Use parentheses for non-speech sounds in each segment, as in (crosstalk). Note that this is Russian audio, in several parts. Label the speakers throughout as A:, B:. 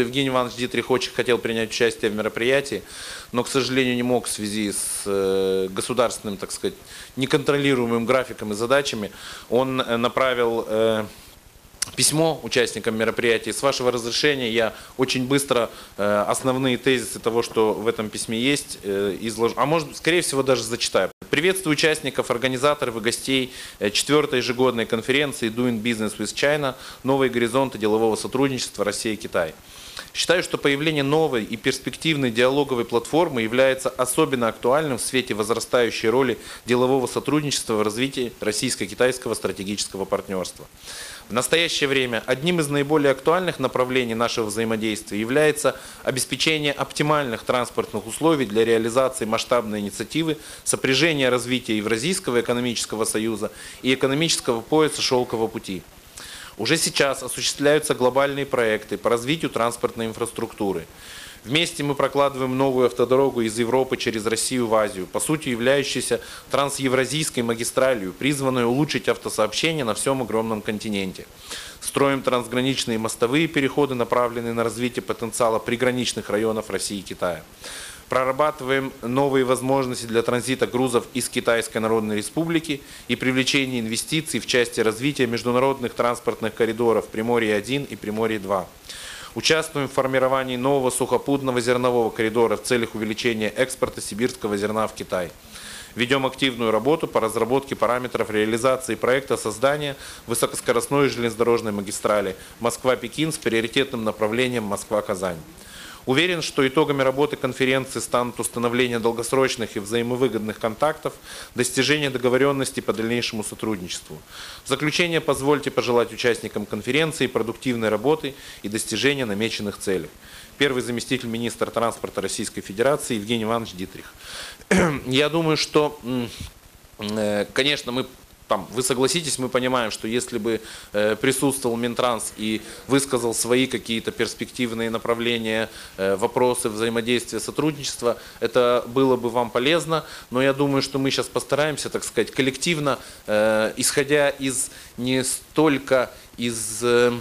A: Евгений Иванович Дитрих очень хотел принять участие в мероприятии, но, к сожалению, не мог в связи с э, государственным, так сказать, неконтролируемым графиком и задачами. Он э, направил э, письмо участникам мероприятия. С вашего разрешения я очень быстро основные тезисы того, что в этом письме есть, изложу. А может, скорее всего, даже зачитаю. Приветствую участников, организаторов и гостей э, четвертой ежегодной конференции Doing Business with China «Новые горизонты делового сотрудничества Россия и Китай». Считаю, что появление новой и перспективной диалоговой платформы является особенно актуальным в свете возрастающей роли делового сотрудничества в развитии российско-китайского стратегического партнерства. В настоящее время одним из наиболее актуальных направлений нашего взаимодействия является обеспечение оптимальных транспортных условий для реализации масштабной инициативы сопряжения развития Евразийского экономического союза и экономического пояса «Шелкового пути». Уже сейчас осуществляются глобальные проекты по развитию транспортной инфраструктуры. Вместе мы прокладываем новую автодорогу из Европы через Россию в Азию, по сути являющуюся трансевразийской магистралью, призванную улучшить автосообщение на всем огромном континенте. Строим трансграничные мостовые переходы, направленные на развитие потенциала приграничных районов России и Китая. Прорабатываем новые возможности для транзита грузов из Китайской Народной Республики и привлечения инвестиций в части развития международных транспортных коридоров Приморье-1 и Приморье-2. Участвуем в формировании нового сухопутного зернового коридора в целях увеличения экспорта сибирского зерна в Китай. Ведем активную работу по разработке параметров реализации проекта создания высокоскоростной железнодорожной магистрали Москва-Пекин с приоритетным направлением Москва-Казань. Уверен, что итогами работы конференции станут установление долгосрочных и взаимовыгодных контактов, достижение договоренности по дальнейшему сотрудничеству. В заключение позвольте пожелать участникам конференции продуктивной работы и достижения намеченных целей. Первый заместитель министра транспорта Российской Федерации Евгений Иванович Дитрих. (clears throat) Я думаю, что, э, конечно, мы там, вы согласитесь, мы понимаем, что если бы э, присутствовал Минтранс и высказал свои какие-то перспективные направления, э, вопросы взаимодействия, сотрудничества, это было бы вам полезно, но я думаю, что мы сейчас постараемся, так сказать, коллективно, э, исходя из не столько из, э,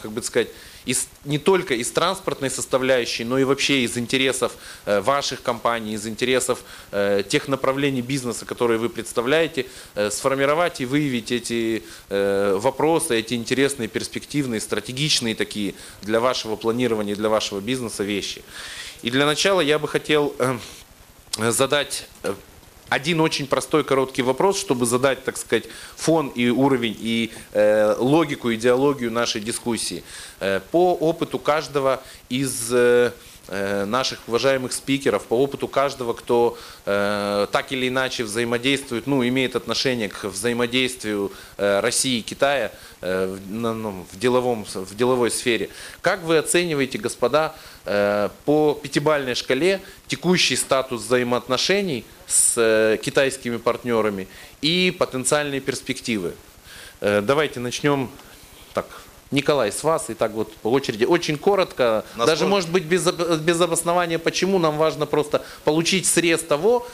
A: как бы сказать, из, не только из транспортной составляющей, но и вообще из интересов э, ваших компаний, из интересов э, тех направлений бизнеса, которые вы представляете, э, сформировать и выявить эти вопросы, эти интересные, перспективные, стратегичные такие для вашего планирования, для вашего бизнеса вещи. И для начала я бы хотел задать один очень простой короткий вопрос, чтобы задать, так сказать, фон и уровень, и э, логику, идеологию нашей дискуссии. Э, по опыту каждого из э, наших уважаемых спикеров, по опыту каждого, кто э, так или иначе взаимодействует, ну, имеет отношение к взаимодействию э, России и Китая э, в, ну, в, деловом, в деловой сфере. Как вы оцениваете, господа, Э, по пятибалльной шкале текущий статус взаимоотношений с э, китайскими партнерами и потенциальные перспективы. Э, давайте начнем так. Николай, с вас и так вот по очереди. Очень коротко, Насколько... даже может быть без, без обоснования, почему нам важно просто получить срез того,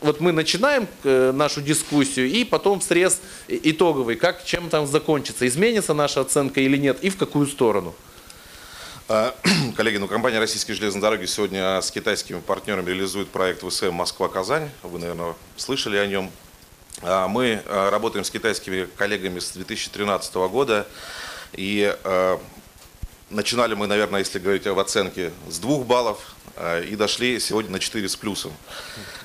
A: вот мы начинаем нашу дискуссию, и потом срез итоговый, как, чем там закончится, изменится наша оценка или нет, и в какую сторону.
B: А, (clears throat) коллеги, ну компания «Российские железные дороги» сегодня с китайскими партнерами реализует проект ВСМ «Москва-Казань». Вы, наверное, слышали о нем. А, мы а, работаем с китайскими коллегами с 2013 года. И начинали мы, наверное, если говорить об оценке, с двух баллов и дошли сегодня на 4 с плюсом.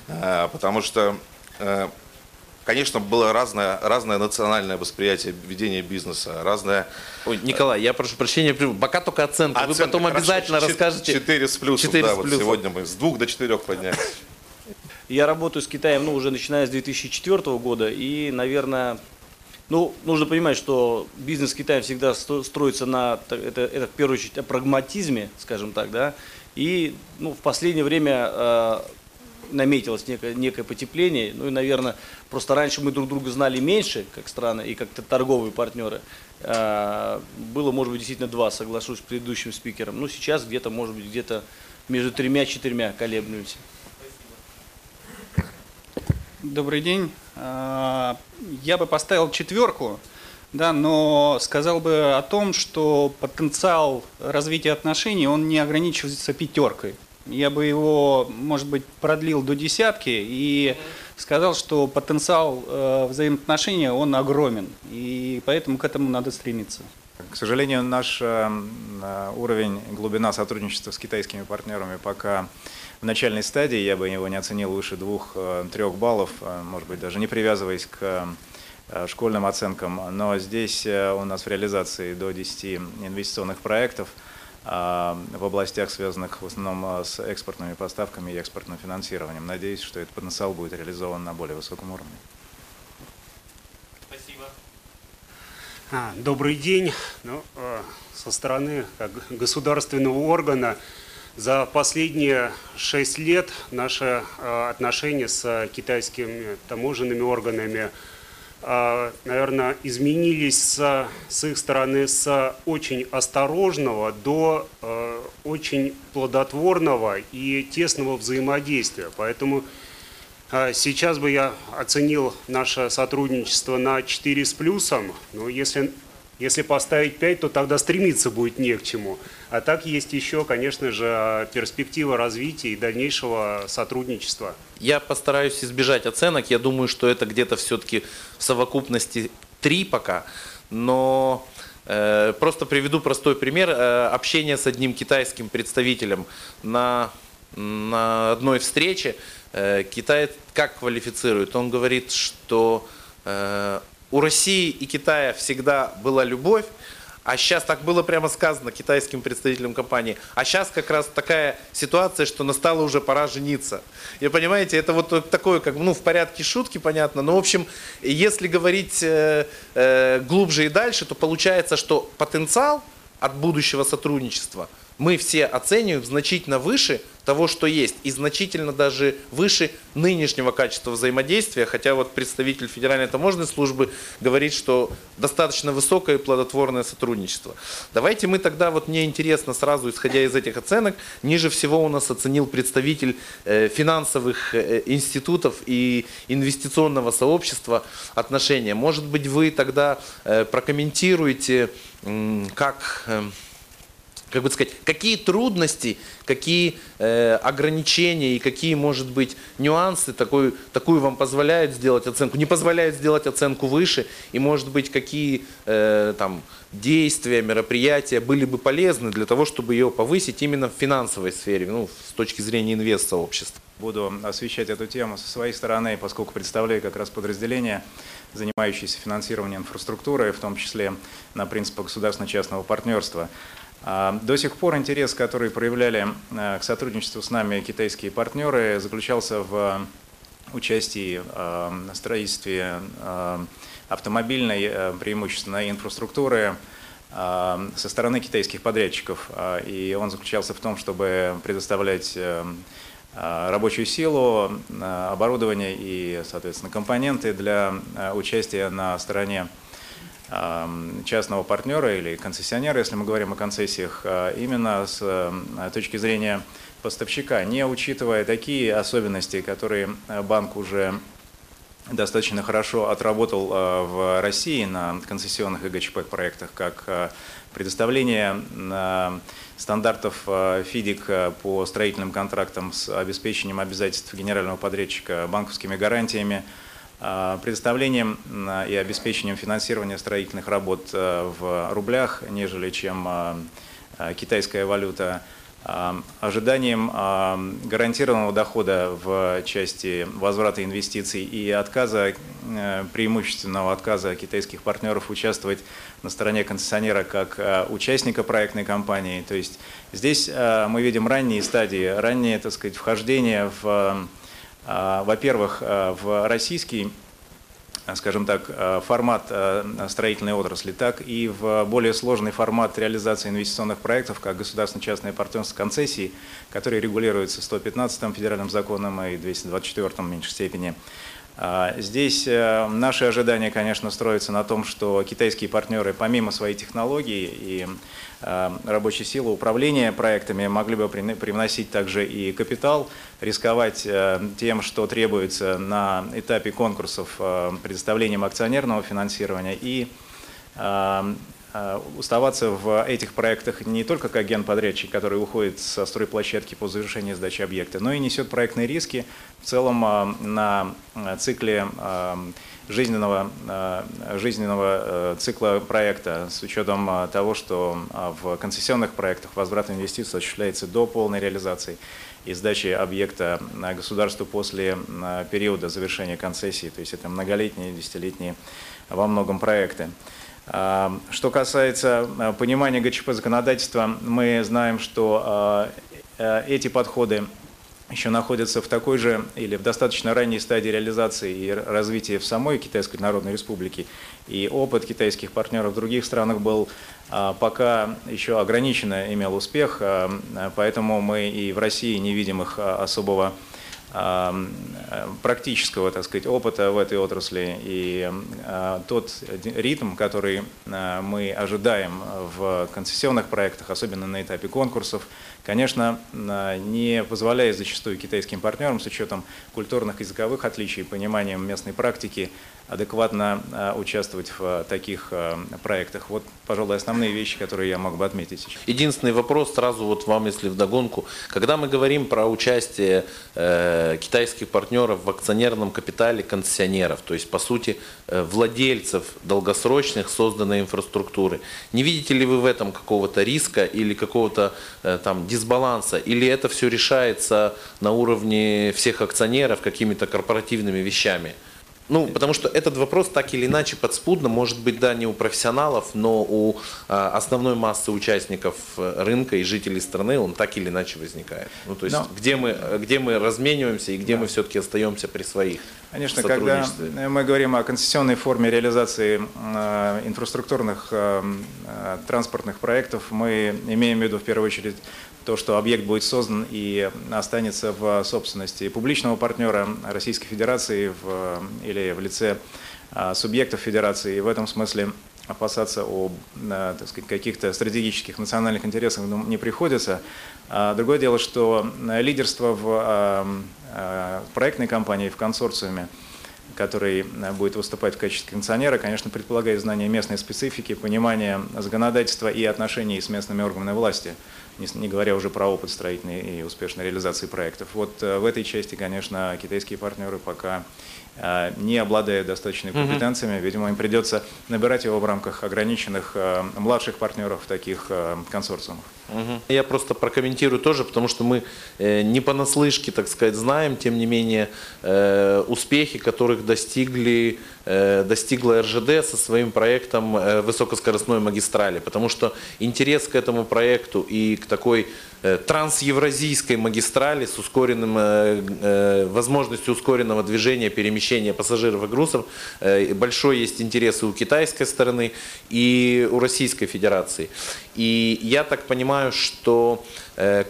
B: Потому что Конечно, было разное, разное национальное восприятие ведения бизнеса, разное...
A: Ой, Николай, я прошу прощения, пока только оценка, оценка вы потом хорошо. обязательно Ч- расскажете...
B: 4 с плюсом, 4 да, с плюсом. вот сегодня мы с двух до четырех поднялись.
C: Я работаю с Китаем, ну, уже начиная с 2004 года, и, наверное, ну, нужно понимать, что бизнес с Китаем всегда строится на, это, это в первую очередь, о прагматизме, скажем так, да, и, ну, в последнее время э, наметилось некое, некое потепление. Ну и, наверное, просто раньше мы друг друга знали меньше, как страны и как торговые партнеры. А, было, может быть, действительно два, соглашусь с предыдущим спикером. Ну, сейчас где-то, может быть, где-то между тремя-четырьмя колеблемся.
D: Добрый день. А, я бы поставил четверку, Да, но сказал бы о том, что потенциал развития отношений, он не ограничивается пятеркой. Я бы его, может быть, продлил до десятки и сказал, что потенциал э, взаимоотношения, он огромен. И поэтому к этому надо стремиться.
E: К сожалению, наш э, уровень, глубина сотрудничества с китайскими партнерами пока в начальной стадии. Я бы его не оценил выше двух-трех баллов, может быть, даже не привязываясь к Э, школьным оценкам, но здесь э, у нас в реализации до 10 инвестиционных проектов э, в областях, связанных в основном с экспортными поставками и экспортным финансированием. Надеюсь, что этот потенциал будет реализован на более высоком уровне.
F: Спасибо. А, добрый день. Ну, со стороны как государственного органа за последние шесть лет наши отношения с китайскими таможенными органами – а, наверное, изменились с, с их стороны с очень осторожного до очень плодотворного и тесного взаимодействия. Поэтому сейчас бы я оценил наше сотрудничество на 4 с плюсом, но если если поставить 5, то тогда стремиться будет не к чему. А так есть еще, конечно же, перспектива развития и дальнейшего сотрудничества.
A: Я постараюсь избежать оценок. Я думаю, что это где-то все-таки в совокупности 3 пока. Но э, просто приведу простой пример. Э, общение с одним китайским представителем на, на одной встрече. Э, Китай как квалифицирует? Он говорит, что э, у России и Китая всегда была любовь, а сейчас так было прямо сказано китайским представителям компании. А сейчас как раз такая ситуация, что настало уже пора жениться. И понимаете, это вот такое, как ну в порядке шутки, понятно. Но в общем, если говорить э, э, глубже и дальше, то получается, что потенциал от будущего сотрудничества – мы все оцениваем значительно выше того, что есть, и значительно даже выше нынешнего качества взаимодействия, хотя вот представитель Федеральной таможенной службы говорит, что достаточно высокое и плодотворное сотрудничество. Давайте мы тогда, вот мне интересно сразу, исходя из этих оценок, ниже всего у нас оценил представитель э, финансовых э, институтов и инвестиционного сообщества отношения. Может быть, вы тогда э, прокомментируете, как как бы сказать, какие трудности, какие э, ограничения и какие, может быть, нюансы такой, такую вам позволяют сделать оценку, не позволяют сделать оценку выше, и, может быть, какие э, там, действия, мероприятия были бы полезны для того, чтобы ее повысить именно в финансовой сфере, ну, с точки зрения инвест-сообщества.
E: Буду освещать эту тему со своей стороны, поскольку представляю как раз подразделение, занимающееся финансированием инфраструктуры, в том числе на принципах государственно-частного партнерства. А, до сих пор интерес, который проявляли э, к сотрудничеству с нами китайские партнеры, заключался в участии э, в строительстве э, автомобильной, преимущественно инфраструктуры со стороны китайских подрядчиков. И он заключался в том, чтобы предоставлять рабочую силу, оборудование и, соответственно, компоненты для участия на стороне частного партнера или концессионера, если мы говорим о концессиях, а, именно с э, точки зрения поставщика, не учитывая такие особенности, которые э, банк уже достаточно хорошо отработал в России на концессионных ГЧП проектах, как предоставление стандартов ФИДИК по строительным контрактам с обеспечением обязательств генерального подрядчика банковскими гарантиями, а, предоставлением и обеспечением финансирования строительных работ э, в рублях, нежели чем а, а, китайская валюта, ожиданием гарантированного дохода в части возврата инвестиций и отказа, э, преимущественного отказа китайских партнеров участвовать на стороне концессионера как участника проектной компании. То есть здесь мы видим ранние стадии, раннее, так сказать, вхождение в а, во-первых, э, в российский скажем так, э, формат э, строительной отрасли, так и в более сложный формат реализации инвестиционных проектов, как государственно-частное партнерство концессии, которые регулируются 115-м федеральным законом и 224-м в меньшей степени. А, здесь наши ожидания, конечно, строятся на том, что китайские партнеры, помимо своей технологии и Э, рабочей силы управления проектами могли бы привносить также и капитал, рисковать э, тем, что требуется на этапе конкурсов э, предоставлением акционерного финансирования и оставаться в этих проектах не только как генподрядчик, который уходит со стройплощадки по завершении сдачи объекта, но и несет проектные риски в целом а, на цикле жизненного, жизненного э, цикла проекта с учетом того, что в концессионных проектах возврат инвестиций осуществляется до полной реализации и сдачи объекта государству после периода завершения концессии, то есть это многолетние, десятилетние во многом проекты. А, что касается а, понимания ГЧП законодательства, мы знаем, что а, э, эти подходы еще находятся в такой же или в достаточно ранней стадии реализации и развития в самой Китайской Народной Республике. И опыт китайских партнеров в других странах был пока еще ограниченно имел успех, поэтому мы и в России не видим их особого практического, так сказать, опыта в этой отрасли. И а, тот ритм, который а, мы ожидаем в концессионных проектах, особенно на этапе конкурсов, конечно, не позволяет зачастую китайским партнерам с учетом культурных языковых отличий, пониманием местной практики адекватно а, участвовать в а, таких а, проектах. Вот, пожалуй, основные вещи, которые я мог бы отметить сейчас.
A: Единственный вопрос сразу вот вам, если вдогонку. Когда мы говорим про участие э, китайских партнеров в акционерном капитале концессионеров, то есть, по сути, э, владельцев долгосрочных созданной инфраструктуры, не видите ли вы в этом какого-то риска или какого-то э, там дисбаланса? Или это все решается на уровне всех акционеров какими-то корпоративными вещами? Ну, потому что этот вопрос так или иначе подспудно, может быть, да, не у профессионалов, но у а, основной массы участников э, рынка и жителей страны он так или иначе возникает. Ну, то есть, но... где, мы, где мы размениваемся и где да. мы все-таки остаемся при своих
E: Конечно, когда мы говорим о концессионной форме реализации э, инфраструктурных э, э, транспортных проектов, мы имеем в виду в первую очередь то, что объект будет создан и останется в собственности публичного партнера Российской Федерации в, или в лице а, субъектов Федерации. И в этом смысле опасаться о сказать, каких-то стратегических национальных интересах ну, не приходится. А другое дело, что лидерство в а, проектной компании, в консорциуме, который будет выступать в качестве концессионера, конечно, предполагает знание местной специфики, понимание законодательства и отношений с местными органами власти не, говоря уже про опыт строительной и успешной реализации проектов. Вот э, в этой части, конечно, китайские партнеры пока э, не обладая достаточными компетенциями, видимо, им придется набирать его в рамках ограниченных э, младших партнеров в таких консорциумах.
A: Я просто прокомментирую тоже, потому что мы не понаслышке, так сказать, знаем, тем не менее, успехи, которых достигли, достигла РЖД со своим проектом высокоскоростной магистрали, потому что интерес к этому проекту и к такой э, трансевразийской магистрали с ускоренным, э, э, возможностью ускоренного движения, перемещения пассажиров и грузов. Большой есть интерес и у китайской стороны, и у Российской Федерации. И я так понимаю, что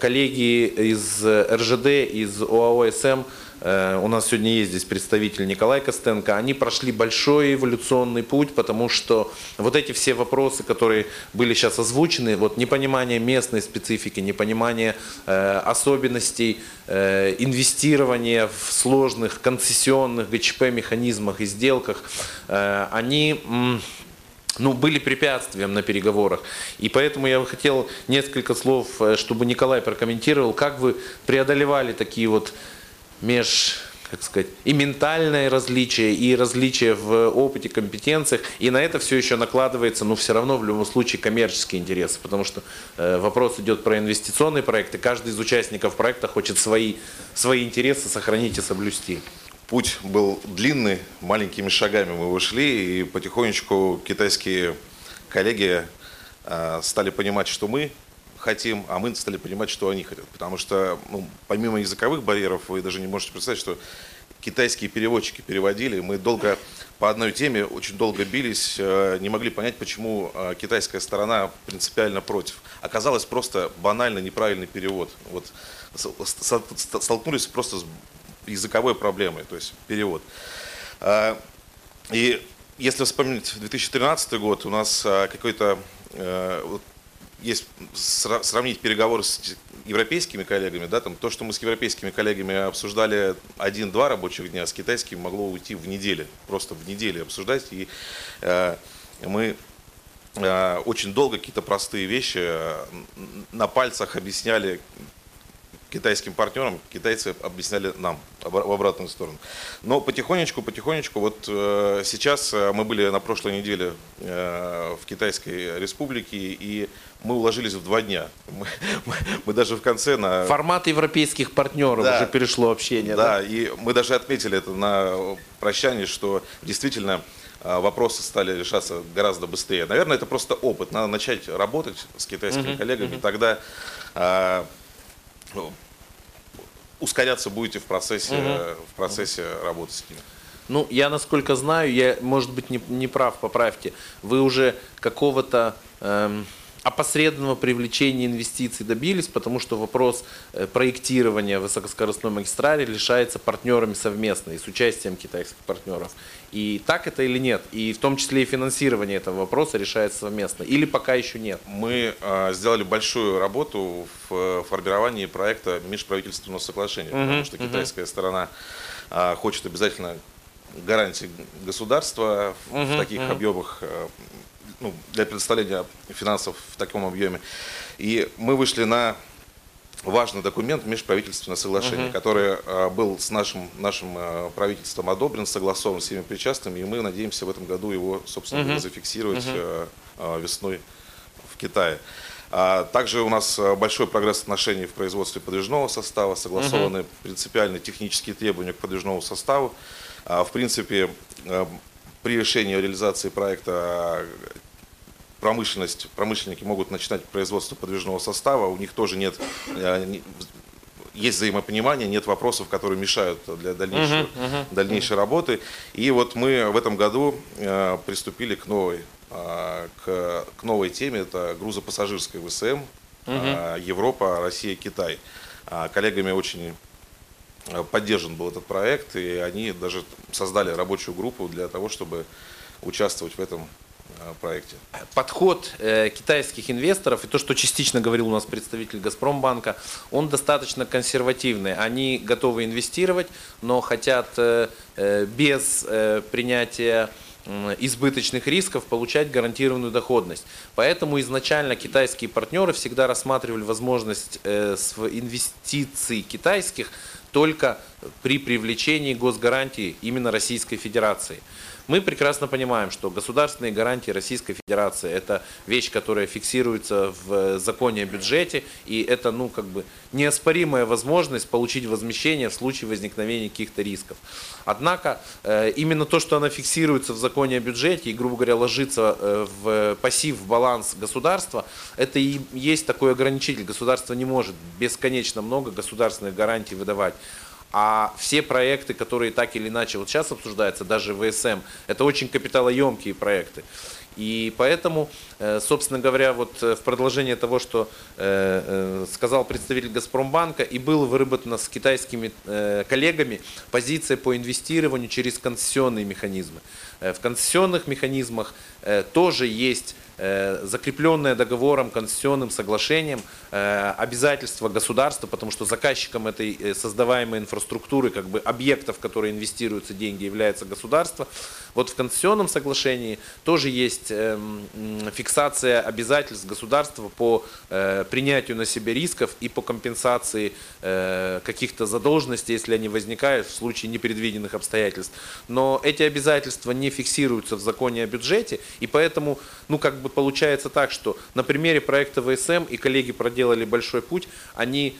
A: коллеги из РЖД, из ОАО СМ Э, у нас сегодня есть здесь представитель Николай Костенко. Они прошли большой эволюционный путь, потому что вот эти все вопросы, которые были сейчас озвучены, вот непонимание местной специфики, непонимание э, особенностей э, инвестирования в сложных концессионных ГЧП механизмах и сделках, они ну, были препятствием на переговорах. И поэтому я бы хотел несколько слов, чтобы Николай прокомментировал, как вы преодолевали такие вот меж как сказать, и ментальное различие, и различие в опыте, компетенциях, и на это все еще накладывается, ну, все равно в любом случае коммерческие интересы, потому что э, вопрос идет про инвестиционные проекты, каждый из участников проекта хочет свои, свои интересы сохранить и соблюсти.
B: Путь был длинный, маленькими шагами мы вышли, и потихонечку китайские коллеги э, стали понимать, что мы хотим, а мы стали понимать, что они хотят. Потому что ну, помимо языковых барьеров, вы даже не можете представить, что китайские переводчики переводили. Мы долго по одной теме очень долго бились, э, не могли понять, почему э, китайская сторона принципиально против. Оказалось просто банально неправильный перевод. Вот столкнулись просто с языковой проблемой, то есть перевод. А, и если вспомнить 2013 год, у нас э, какой-то есть сравнить переговоры с европейскими коллегами, да, там, то, что мы с европейскими коллегами обсуждали один-два рабочих дня, с китайскими могло уйти в неделю, просто в неделю обсуждать. И э, мы э, очень долго какие-то простые вещи э, на пальцах объясняли китайским партнерам, китайцы объясняли нам в обратную сторону. Но потихонечку, потихонечку, вот э, сейчас э, мы были на прошлой неделе э, в Китайской республике, и мы уложились в два дня. (laughs) Мы, мы, мы даже в конце на...
A: Формат европейских партнеров
B: Да.
A: уже перешло общение.
B: Да, и мы даже отметили это на прощании, что действительно вопросы стали решаться гораздо быстрее. Наверное, это просто опыт. Надо начать работать с китайскими коллегами, тогда а, ну, ускоряться будете в процессе, в процессе работы с ними.
A: Ну, я насколько знаю, я, может быть, не, не прав, поправьте, вы уже какого-то эм, опосредованного привлечения инвестиций добились, потому что вопрос э, проектирования высокоскоростной магистрали решается партнерами совместно и с участием китайских партнеров. И так это или нет? И в том числе и финансирование этого вопроса решается совместно. Или пока еще нет?
B: Мы а, сделали большую работу в формировании проекта межправительственного соглашения, потому что китайская сторона а, хочет обязательно гарантии государства в, в таких объемах, а, ну, для предоставления финансов в таком объеме. И мы вышли на важный документ межправительственное соглашение, который а, был с нашим, нашим а, правительством одобрен, согласован с всеми причастными, и мы надеемся в этом году его, собственно говоря, зафиксировать а, а, весной в Китае. А Также у нас а, большой прогресс отношений в производстве подвижного состава, согласованы принципиальные технические требования к подвижному составу. В принципе, при решении реализации проекта промышленность, промышленники могут начинать производство подвижного состава, у них тоже нет, э, есть взаимопонимание, нет вопросов, которые мешают для дальнейшей, дальнейшей работы. И вот мы в этом году э, приступили к новой, э, к, к новой теме, это грузопассажирская ВСМ, э, Европа, Россия, Китай. А Коллегами очень поддержан был этот проект, и они даже создали рабочую группу для того, чтобы участвовать в этом проекте.
A: подход э, китайских инвесторов и то, что частично говорил у нас представитель Газпромбанка, он достаточно консервативный. Они готовы инвестировать, но хотят э, э, без э, принятия избыточных рисков получать гарантированную доходность. Поэтому изначально китайские партнеры всегда рассматривали возможность э, инвестиций китайских только при привлечении госгарантии именно Российской Федерации. Мы прекрасно понимаем, что государственные гарантии Российской Федерации – это вещь, которая фиксируется в законе о бюджете, и это, ну, как бы неоспоримая возможность получить возмещение в случае возникновения каких-то рисков. Однако, э, именно то, что она фиксируется в законе о бюджете и, грубо говоря, ложится э, в пассив, в баланс государства, это и есть такой ограничитель. Государство не может бесконечно много государственных гарантий выдавать. А все проекты, которые так или иначе вот сейчас обсуждаются, даже ВСМ, это очень капиталоемкие проекты. И поэтому, э, собственно говоря, вот э, в продолжение того, что э, сказал представитель Газпромбанка, и было выработано с китайскими коллегами позиция по инвестированию через концессионные механизмы. В концессионных механизмах тоже есть закрепленное договором, концессионным соглашением э, обязательство государства, потому что заказчиком этой э, создаваемой инфраструктуры, как бы объектов, в которые инвестируются деньги, является государство. Вот в концессионном соглашении тоже есть фиксация обязательств государства по э, принятию на себя рисков и по компенсации э, каких-то задолженностей, если они возникают в случае непредвиденных обстоятельств. Но эти обязательства не фиксируются в законе о бюджете, и поэтому, ну, как бы получается так, что на примере проекта ВСМ и коллеги проделали большой путь, они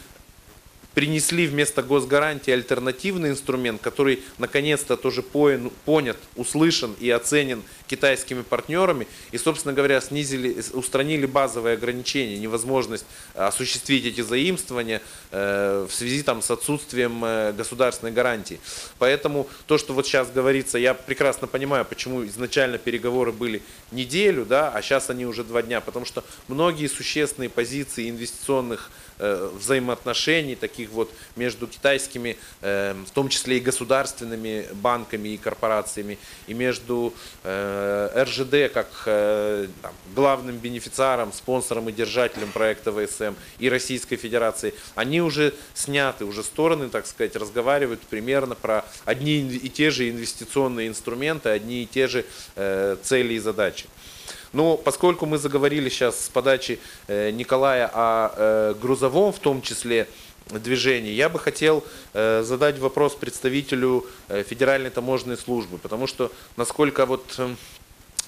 A: принесли вместо госгарантии альтернативный инструмент, который наконец-то тоже понят, услышан и оценен китайскими партнерами. И, собственно говоря, снизили, устранили базовые ограничения, невозможность осуществить эти заимствования э, в связи там, с отсутствием э, государственной гарантии. Поэтому то, что вот сейчас говорится, я прекрасно понимаю, почему изначально переговоры были неделю, да, а сейчас они уже два дня, потому что многие существенные позиции инвестиционных э, взаимоотношений, таких вот между китайскими, э, в том числе и государственными банками и корпорациями, и между э, РЖД как э, там, главным бенефициаром, спонсором и держателем проекта ВСМ и Российской Федерации, они уже сняты, уже стороны, так сказать, разговаривают примерно про одни и те же инвестиционные инструменты, одни и те же э, цели и задачи. Но поскольку мы заговорили сейчас с подачи Николая о грузовом в том числе движении, я бы хотел э, задать вопрос представителю э, Федеральной таможенной службы, потому что насколько вот... э,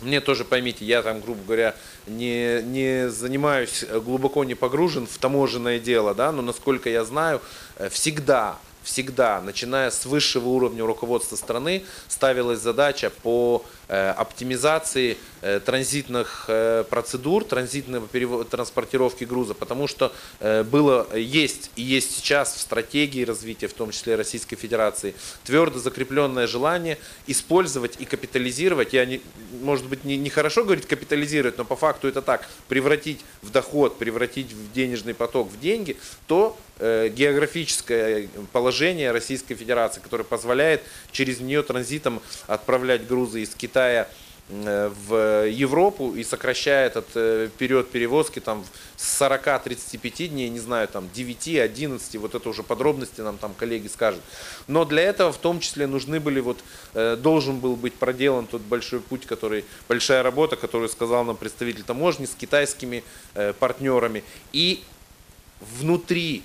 A: мне тоже поймите, я там, грубо говоря, не, не занимаюсь глубоко не погружен в таможенное дело, да, но насколько я знаю, всегда, всегда, начиная с высшего уровня руководства страны, ставилась задача по оптимизации э, транзитных э, процедур, транзитной перево- транспортировки груза, потому что э, было, есть и есть сейчас в стратегии развития, в том числе Российской Федерации, твердо закрепленное желание использовать и капитализировать, я не, может быть не, не хорошо говорить капитализировать, но по факту это так, превратить в доход, превратить в денежный поток в деньги, то э, географическое положение Российской Федерации, которое позволяет через нее транзитом отправлять грузы из Китая э, в Европу и сокращает этот э, период перевозки там с 40-35 дней, не знаю, там 9-11, вот это уже подробности нам там коллеги скажут. Но для этого в том числе нужны были вот, э, должен был быть проделан тот большой путь, который, большая работа, которую сказал нам представитель таможни с китайскими партнерами. И внутри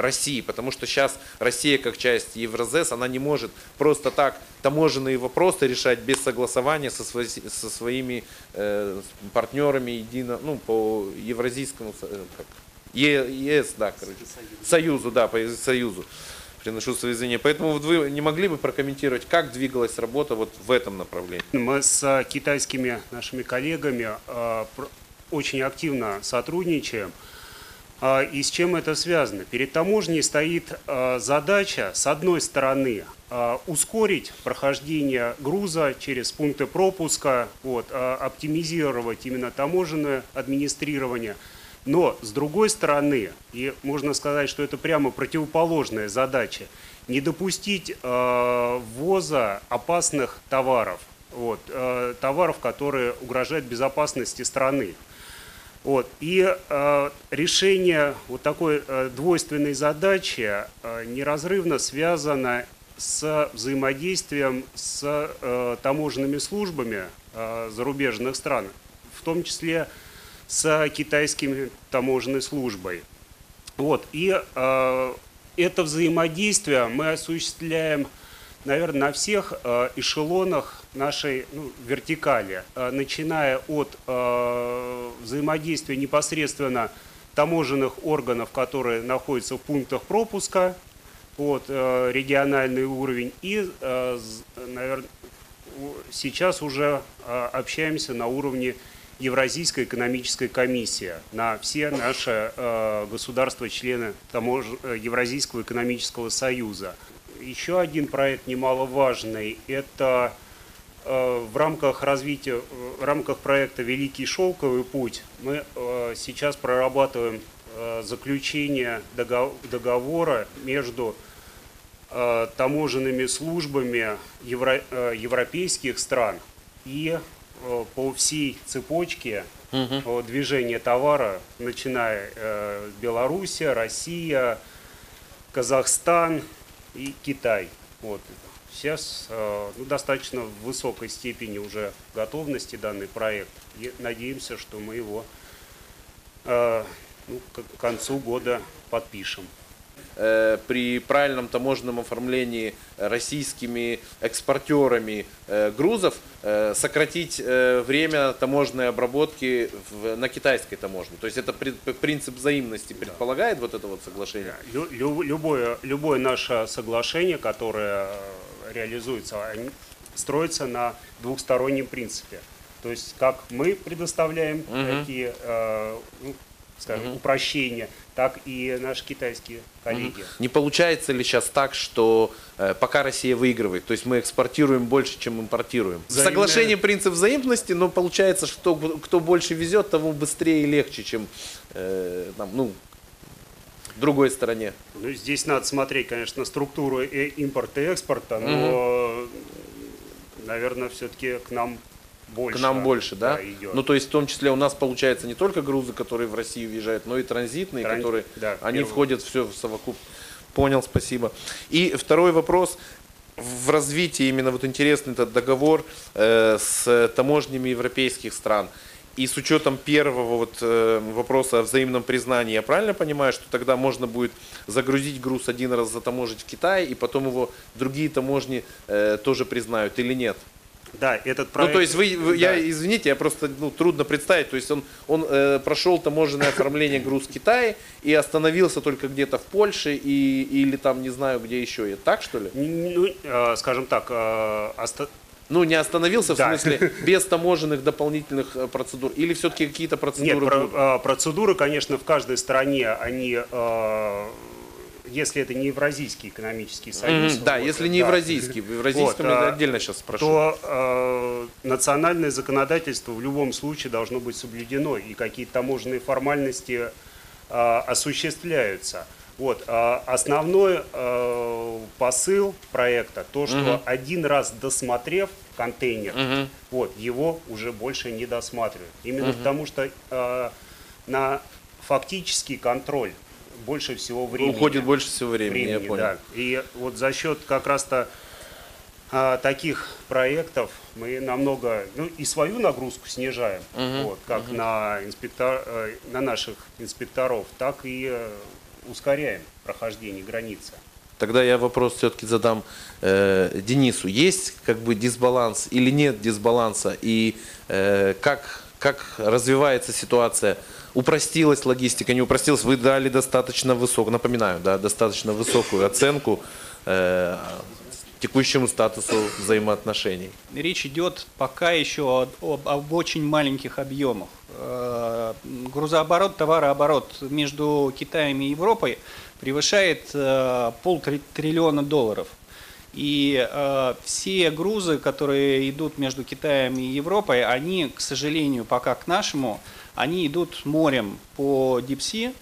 A: России, потому что сейчас Россия как часть Евразес, она не может просто так таможенные вопросы решать без согласования со, свои- со своими э, партнерами едино, ну, по Евразийскому э, как, ЕС, да, короче, Союзу, да, по Союзу. Приношу свои извинения. Поэтому вот вы не могли бы прокомментировать, как двигалась работа вот в этом направлении?
F: Мы с э, китайскими нашими коллегами э, очень активно сотрудничаем. А, И с чем это связано? Перед таможней стоит э, задача, с одной стороны, э, ускорить прохождение груза через пункты пропуска, вот, оптимизировать именно таможенное администрирование. Но с другой стороны, и можно сказать, что это прямо противоположная задача, не допустить ввоза опасных товаров, вот, товаров, которые угрожают безопасности страны. Вот. И э, решение вот такой э, двойственной задачи э, неразрывно связано с взаимодействием с э, таможенными службами э, зарубежных стран, в том числе с китайскими таможенной службой. Вот. И э, это взаимодействие мы осуществляем, наверное, на всех э, эшелонах нашей ну, вертикали, э, начиная от э, взаимодействия непосредственно таможенных органов, которые находятся в пунктах пропуска, вот, региональный уровень, и, наверное, сейчас уже общаемся на уровне Евразийской экономической комиссии на все наши государства-члены Евразийского экономического союза. Еще один проект немаловажный – это э, в рамках развития, в рамках проекта «Великий шелковый путь» мы э, сейчас прорабатываем э, заключение дого- договора между таможенными службами евро- европейских стран и по всей цепочке э, движения товара, начиная с Беларуси, Россия, Казахстан и Китай. Вот. Сейчас э, ну, достаточно в высокой степени уже готовности данный проект. И надеемся, что мы его э, ну, к к концу года подпишем.
A: Э, при правильном таможенном оформлении российскими экспортерами э, грузов э, сократить время таможенной обработки на китайской таможне. То есть это при- принцип взаимности предполагает вот это вот соглашение?
F: Лю- лю- любое, любое наше соглашение, которое реализуется, строится на двухстороннем принципе. То есть как мы предоставляем такие э, ну, скажем, упрощения, так и наши китайские коллеги.
A: Не получается ли сейчас так, что э, пока Россия выигрывает, то есть мы экспортируем больше, чем импортируем?
F: Взаимное-
A: Соглашение принцип взаимности, но получается, что кто, больше везет, того быстрее и легче, чем э, там, ну, другой стороне.
F: Ну, здесь надо смотреть, конечно, структуру импорта и экспорта, но, наверное, все-таки к нам больше.
A: К нам больше, да?
F: идет.
A: Ну, то есть, в том числе, у нас получается не только грузы, которые в Россию въезжают, но и транзитные,
F: Транз-
A: которые,
F: да,
A: они
F: первый.
A: входят все в совокуп. Понял, спасибо. И второй вопрос. в развитии именно вот интересный этот договор э, с таможнями европейских стран. И с учетом первого вот э, вопроса о взаимном признании, я правильно понимаю, что тогда можно будет загрузить груз один раз затаможить в Китае, и потом его другие таможни э, тоже признают или нет?
F: Да, этот проект...
A: Ну, то есть вы, вы-
F: Да.
A: я, извините, я просто, ну, трудно представить, то есть он, он э, прошел таможенное оформление груз в Китае и остановился только где-то в Польше и, или там, не знаю, где еще, И так что ли?
F: Ну, э, скажем так, э, оста-
A: Ну, не остановился, в
F: Да.
A: смысле, (laughs) без таможенных дополнительных э, процедур, или все-таки какие-то
F: Нет,
A: процедуры
F: про-
A: будут?
F: э, процедуры, конечно, в каждой стране, они, э, если это не Евразийский экономический союз,
A: да,
F: вот,
A: если не
F: да,
A: евразийский, в евразийском
F: Вот,
A: я
F: а,
A: отдельно сейчас спрошу.
F: то э, национальное законодательство в любом случае должно быть соблюдено, и какие-то таможенные формальности э, осуществляются. Вот, а основной э, посыл проекта, то, что один раз досмотрев контейнер, вот, его уже больше не досматривают. Именно потому что э, на фактический контроль больше всего времени.
A: Уходит больше всего времени, я
F: времени,
A: понял.
F: да. И вот за счет как раз-то а, таких проектов мы намного, ну и свою нагрузку снижаем, вот, как на, инспектор, э, на наших инспекторов, так и э, ускоряем прохождение границы.
A: Тогда я вопрос все-таки задам э, Денису. Есть как бы дисбаланс или нет дисбаланса? И э, как, как развивается ситуация? Упростилась логистика, не упростилась? Вы дали достаточно высокую, напоминаю, да, достаточно высокую оценку э, текущему статусу взаимоотношений.
D: Речь идет пока еще об, об очень маленьких объемах. Э, Грузооборот, товарооборот между Китаем и Европой превышает э, полтриллиона долларов. И э, все грузы, которые идут между Китаем и Европой, они, к сожалению, пока к нашему, они идут морем по Дипси,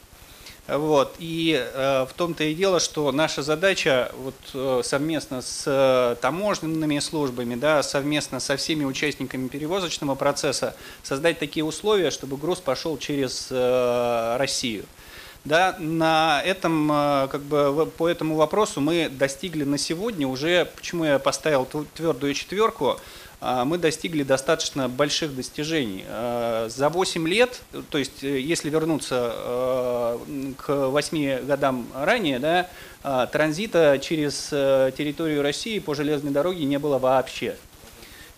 D: вот. И э, в том-то и дело, что наша задача вот, э, совместно с э, таможенными службами, да, совместно со всеми участниками перевозочного процесса создать такие условия, чтобы груз пошел через э, Россию. Да, на этом, э, как бы, по этому вопросу мы достигли на сегодня уже, почему я поставил тв- твердую четверку, мы достигли достаточно больших достижений. А, За 8 лет, то есть э, если вернуться э, к 8 годам ранее, да, а, транзита через э, территорию России по железной дороге не было вообще.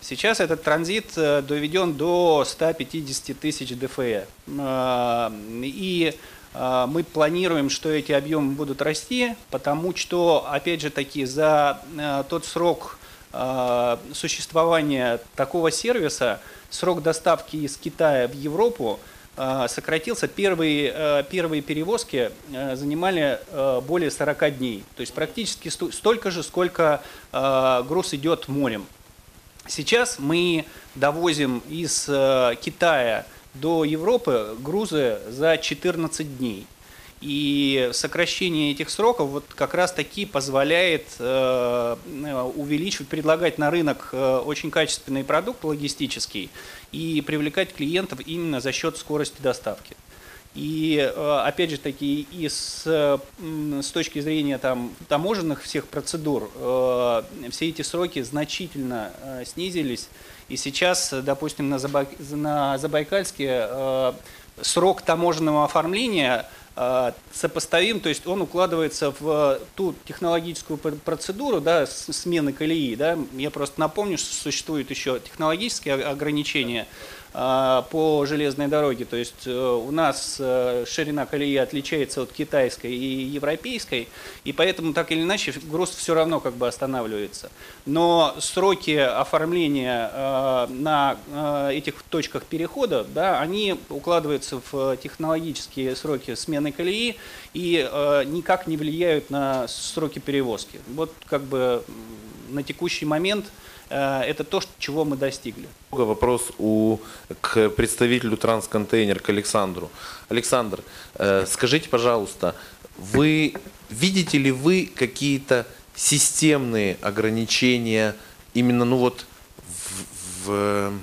D: Сейчас этот транзит доведен до 150 тысяч ДФЭ. А, И а, мы планируем, что эти объемы будут расти, потому что, опять же таки, за тот срок существования такого сервиса, срок доставки из Китая в Европу э, сократился. Первые, э, первые перевозки занимали более 40 дней. То есть практически сто- столько же, сколько груз идет морем. Сейчас мы довозим из Китая до Европы грузы за 14 дней. И сокращение этих сроков вот как раз таки позволяет э, увеличивать, предлагать на рынок э, очень качественный продукт логистический и привлекать клиентов именно за счет скорости доставки. И э, опять же таки, и с, с точки зрения там, таможенных всех процедур, все эти сроки значительно снизились. И сейчас, допустим, на, Забай- на Забайкальске срок таможенного оформления сопоставим, то есть он укладывается в ту технологическую пр- процедуру да, смены колеи. Да. Я просто напомню, что существуют еще технологические о- ограничения э, по железной дороге. То есть э, у нас э, ширина колеи отличается от китайской и европейской, и поэтому так или иначе груз все равно как бы останавливается. Но сроки оформления э, на этих точках перехода, да, они укладываются в технологические сроки смены колеи и никак не влияют на сроки перевозки. Вот как бы на текущий момент это то, чего мы достигли.
A: Вопрос у, к представителю трансконтейнер, к Александру. Александр, э, скажите, пожалуйста, вы видите ли вы какие-то системные ограничения именно, ну вот, в, в-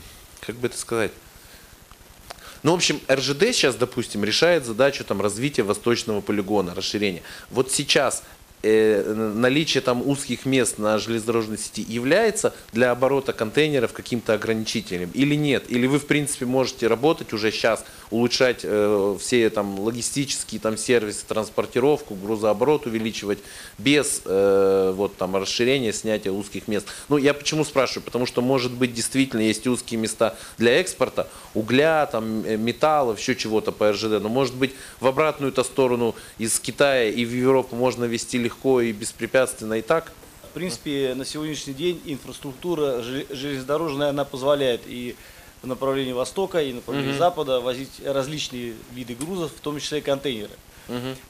A: как бы это сказать, ну, в общем, РЖД сейчас, допустим, решает задачу там, развития восточного полигона, расширения. Вот сейчас э, наличие там узких мест на железнодорожной сети является для оборота контейнеров каким-то ограничителем или нет? Или вы, в принципе, можете работать уже сейчас, улучшать э, все там логистические там сервисы, транспортировку, грузооборот увеличивать без э, вот там расширения, снятия узких мест? Ну, я почему спрашиваю? Потому что, может быть, действительно есть узкие места для экспорта, угля, там, э, металлов, еще чего-то по РЖД, но, может быть, в обратную-то сторону из Китая и в Европу можно вести легко и беспрепятственно и так?
C: В принципе, на сегодняшний день инфраструктура желе- железнодорожная, она позволяет и в направлении востока, и в направлении запада возить различные виды грузов, в том числе и контейнеры.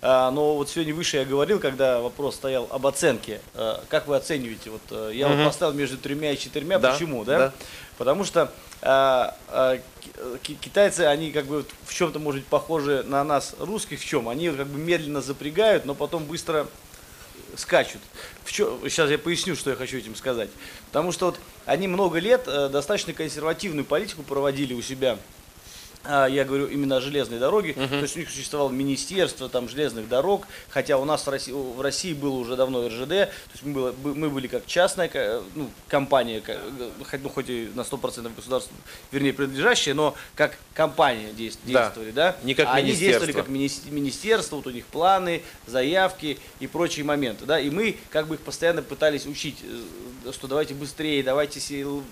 C: А, но вот сегодня выше я говорил, когда вопрос стоял об оценке. А, как вы оцениваете? Вот а, я вот поставил между тремя и четырьмя.
A: Да,
C: Почему? Да?
A: да.
C: Потому что а, а, ки- китайцы, они как бы в чем-то, может быть, похожи на нас, русских, в чем? Они как бы медленно запрягают, но потом быстро скачут. В чё- сейчас я поясню, что я хочу этим сказать. Потому что вот они много лет э, достаточно консервативную политику проводили у себя. А, Я говорю именно о железной дороге. То есть у них существовало министерство там, железных дорог, хотя у нас в России, в России было уже давно РЖД. То есть мы, было- бы- мы были как частная ну, компания, хоть- ну, хоть и на 100% государству, вернее, принадлежащая, но как компания действ-
A: Да.
C: действовали. Да?
A: Не как
C: А Они действовали как мини- министерство, вот у них планы, заявки и прочие моменты. Да? И мы как бы их постоянно пытались учить, э, что давайте быстрее, давайте сил-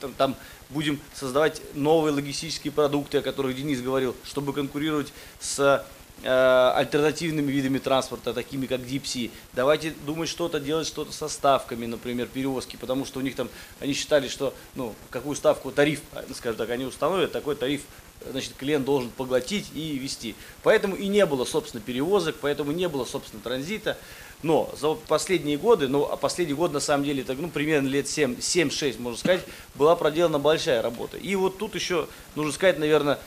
C: там, там будем создавать новые логистические продукты, о которых Денис говорил, чтобы конкурировать с э, альтернативными видами транспорта, такими как Дипси. Давайте думать что-то, делать что-то со ставками, например, перевозки, потому что у них там, они считали, что, ну, какую ставку, тариф, а, скажем так, они установят, такой тариф значит, клиент должен поглотить и вести. Поэтому и не было, собственно, перевозок, поэтому не было, собственно, транзита. Но за последние годы, ну, а последний год, на самом деле, так, ну, примерно лет 7, 7-6, можно сказать, была проделана большая работа. И вот тут еще, нужно сказать, наверное,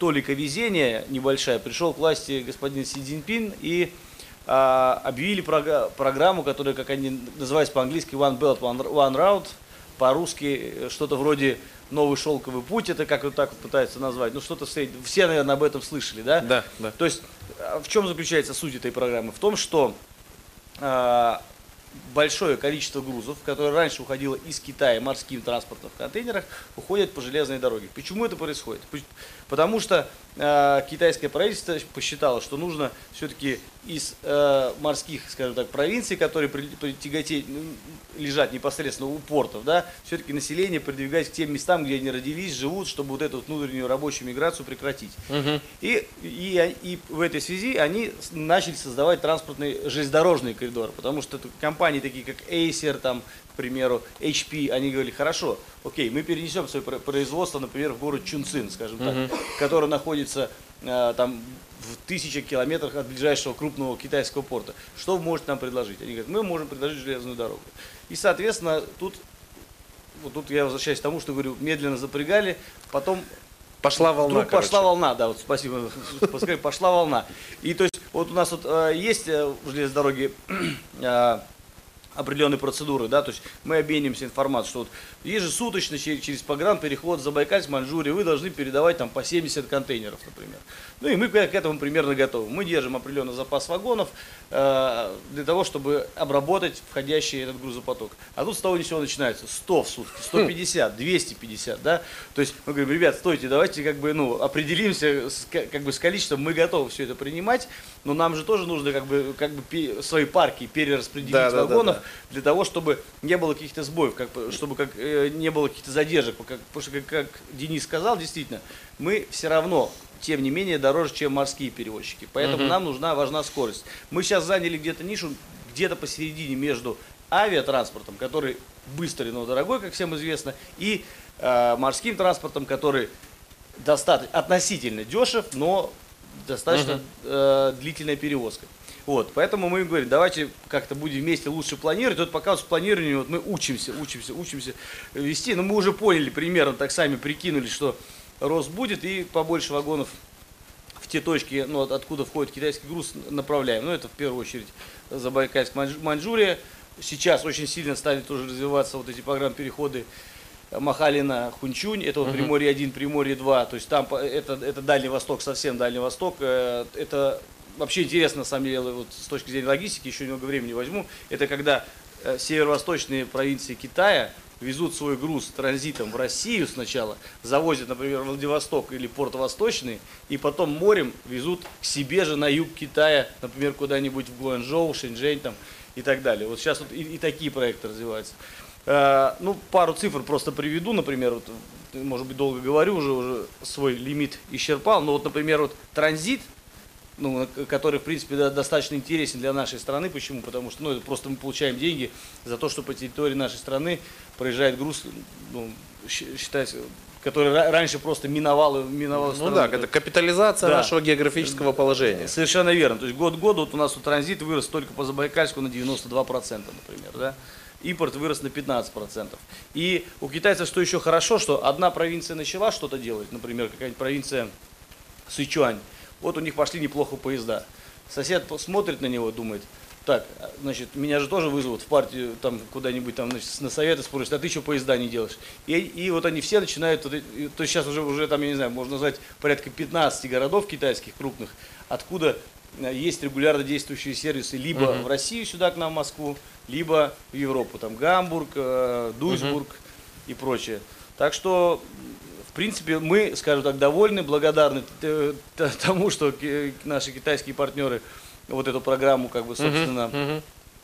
C: толика везения небольшая. Пришел к власти господин Си Цзиньпин и а, объявили прога- программу, которая, как они называются по-английски, One Belt, One, Route, по-русски э, что-то вроде новый шелковый путь, это как вот так вот пытаются назвать, ну что-то. Все, наверное, об этом слышали, да?
A: Да, да.
C: То есть а, в чем заключается суть этой программы? В том, что большое количество грузов, которые раньше уходило из Китая морским транспортом в контейнерах, уходят по железной дороге. Почему это происходит? Потому что э, китайское правительство посчитало, что нужно все-таки из э, морских, скажем так, провинций, которые при, при тяготе- ну, лежат непосредственно у портов, да, все-таки население продвигать к тем местам, где они родились, живут, чтобы вот эту вот внутреннюю рабочую миграцию прекратить. И, и, и в этой связи они начали создавать транспортные железнодорожные коридоры, потому что компании такие, как Acer, там, к примеру, HP, они говорили, хорошо, окей, мы перенесем свое про- производство, например, в город Чунцин, скажем так, который находится э, там в тысячах километрах от ближайшего крупного китайского порта. Что вы можете нам предложить? Они говорят, мы можем предложить железную дорогу. И, соответственно, тут, вот тут я возвращаюсь к тому, что говорю, медленно запрягали, потом
A: Пошла волна,
C: Вдруг пошла
A: короче.
C: волна, да, вот спасибо, подскажи, пошла волна. И то есть вот у нас вот э, есть э, в железной дороге (clears throat) э, определенные процедуры, да, то есть мы обмениваемся информацией, что вот ежесуточно через, через погранпереход Забайкальск, Маньчжурия вы должны передавать там по 70 контейнеров, например. Ну и мы к этому примерно готовы. Мы держим определенный запас вагонов э, для того, чтобы обработать входящий этот грузопоток. А тут с того ни с сего начинается 100 в сутки, 150, 250, да. То есть мы говорим, ребят, стойте, давайте как бы, ну, определимся с, ка- как бы с количеством, мы готовы все это принимать, но нам же тоже нужно как бы, как бы свои парки перераспределить
A: Да, да, да,
C: вагонов
A: да.
C: для того, чтобы не было каких-то сбоев, как, бы, чтобы как, э, не было каких-то задержек. Потому что, как, Денис сказал, действительно, мы все равно, тем не менее, дороже, чем морские перевозчики. Поэтому нам нужна, важна скорость. Мы сейчас заняли где-то нишу, где-то посередине между авиатранспортом, который быстрый, но дорогой, как всем известно, и э, морским транспортом, который достаточно относительно дешев, но достаточно э, длительная перевозка. Вот, поэтому мы говорим, давайте как-то будем вместе лучше планировать. Вот пока вот с планированием вот мы учимся, учимся, учимся вести. Но мы уже поняли примерно, так сами прикинули, что рост будет и побольше вагонов в те точки, ну, от- откуда входит китайский груз, направляем. Ну, это в первую очередь Забайкальск, Маньчж- Маньчжурия. Сейчас очень сильно стали тоже развиваться вот эти программ-переходы Махалина, Хунчунь, это вот Приморье 1, Приморье 2, то есть там это, это Дальний Восток, совсем Дальний Восток, э, это вообще интересно, на самом деле, вот с точки зрения логистики, еще немного времени возьму, это когда э, северо-восточные провинции Китая везут свой груз транзитом в Россию сначала, завозят, например, Владивосток или Порт Восточный, и потом морем везут к себе же на юг Китая, например, куда-нибудь в Гуанчжоу, Шэньчжэнь там и так далее. Вот сейчас вот и, и такие проекты развиваются. Э, ну, пару цифр просто приведу, например, вот, может быть, долго говорю, уже, уже свой лимит исчерпал, но вот, например, вот транзит, ну, который, в принципе, достаточно интересен для нашей страны. Почему? Потому что ну, это просто мы получаем деньги за то, что по территории нашей страны проезжает груз, ну, считается, который раньше просто миновал, миновал
A: Ну страну. да, это капитализация да. нашего географического положения.
C: Совершенно верно. То есть год к году вот у нас вот транзит вырос только по Забайкальску на 92%, например. Да? Импорт вырос на 15%. И у китайцев что еще хорошо, что одна провинция начала что-то делать, например, какая-нибудь провинция Сычуань, вот у них пошли неплохо поезда. Сосед смотрит на него, думает, так, значит, меня же тоже вызовут в партию, там, куда-нибудь там, значит, на советы спросят, а ты что поезда не делаешь? И, и вот они все начинают, то есть сейчас уже, уже там, я не знаю, можно назвать порядка 15 городов китайских крупных, откуда э, есть регулярно действующие сервисы либо uh-huh. в Россию сюда к нам в Москву, либо в Европу, там Гамбург, э, Дуйсбург uh-huh. и прочее. Так что принципе, мы, скажем так, довольны, благодарны тому, что наши китайские партнеры вот эту программу, как бы, собственно, uh-huh,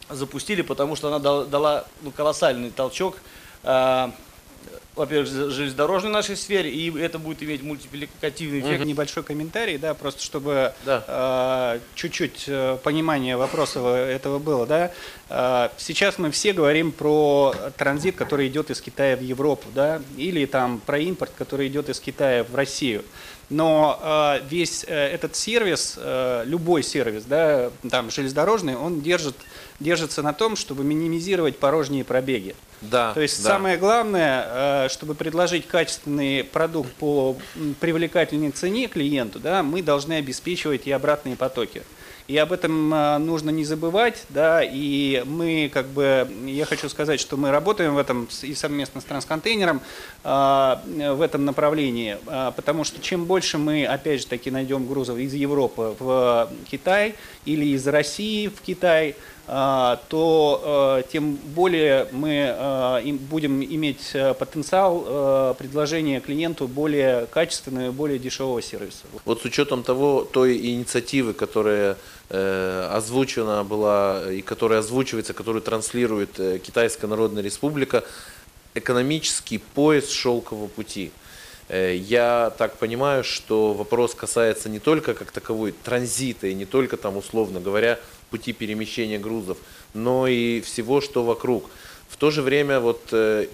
C: uh-huh. запустили, потому что она дала ну, колоссальный толчок а, во-первых, железнодорожной нашей сфере, и это будет иметь мультипликативный эффект.
D: Небольшой комментарий, да, просто чтобы да. э, чуть-чуть э, понимание вопроса этого было, да. Э, сейчас мы все говорим про транзит, который идет из Китая в Европу, да, или там про импорт, который идет из Китая в Россию. Но э, весь э, этот сервис, э, любой сервис, да, там железнодорожный, он держит, держится на том, чтобы минимизировать порожние пробеги.
A: Да,
D: То есть
A: да.
D: самое главное, э, чтобы предложить качественный продукт по привлекательной цене клиенту, да, мы должны обеспечивать и обратные потоки. И об этом э, нужно не забывать, да, и мы, как бы, я хочу сказать, что мы работаем в этом и совместно с трансконтейнером э, в этом направлении, потому что чем больше мы, опять же таки, найдем грузов из Европы в Китай или из России в Китай, то э, тем более мы э, будем иметь э, потенциал предложения клиенту более качественного, более дешевого сервиса.
A: Вот с учетом того, той инициативы, которая озвучена была и которая озвучивается, которую транслирует Китайская Народная Республика, экономический пояс шелкового пути. Я так понимаю, что вопрос касается не только как таковой транзита и не только там, условно говоря, пути перемещения грузов, но и всего, что вокруг. В то же время, вот, э,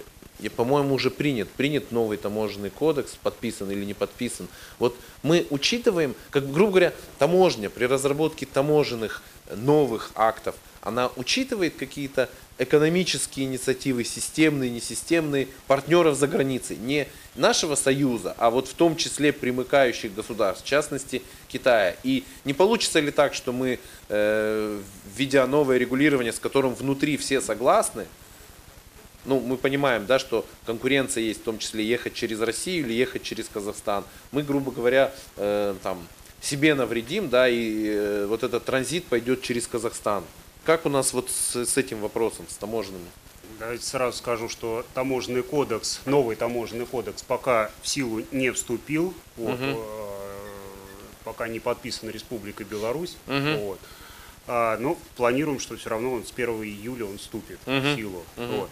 A: по-моему, уже принят, принят новый таможенный кодекс, подписан или не подписан. Вот мы учитываем, как, грубо говоря, таможня при разработке таможенных новых актов, она учитывает какие-то экономические инициативы, системные, несистемные, партнеров за границей, не нашего союза, а вот в том числе примыкающих государств, в частности Китая. И не получится ли так, что мы, э, введя новое регулирование, с которым внутри все согласны, ну, мы понимаем, да, что конкуренция есть, в том числе ехать через Россию или ехать через Казахстан. Мы, грубо говоря, э, там, себе навредим, да, и э, вот этот транзит пойдет через Казахстан. Как у нас вот с, с этим вопросом, с таможенным?
F: Давайте сразу скажу, что таможенный кодекс, новый таможенный кодекс пока в силу не вступил, вот, угу. э, пока не подписан Республика Беларусь. Угу. Вот. А, но планируем, что все равно он с 1 июля он вступит угу. в силу. Угу. Вот.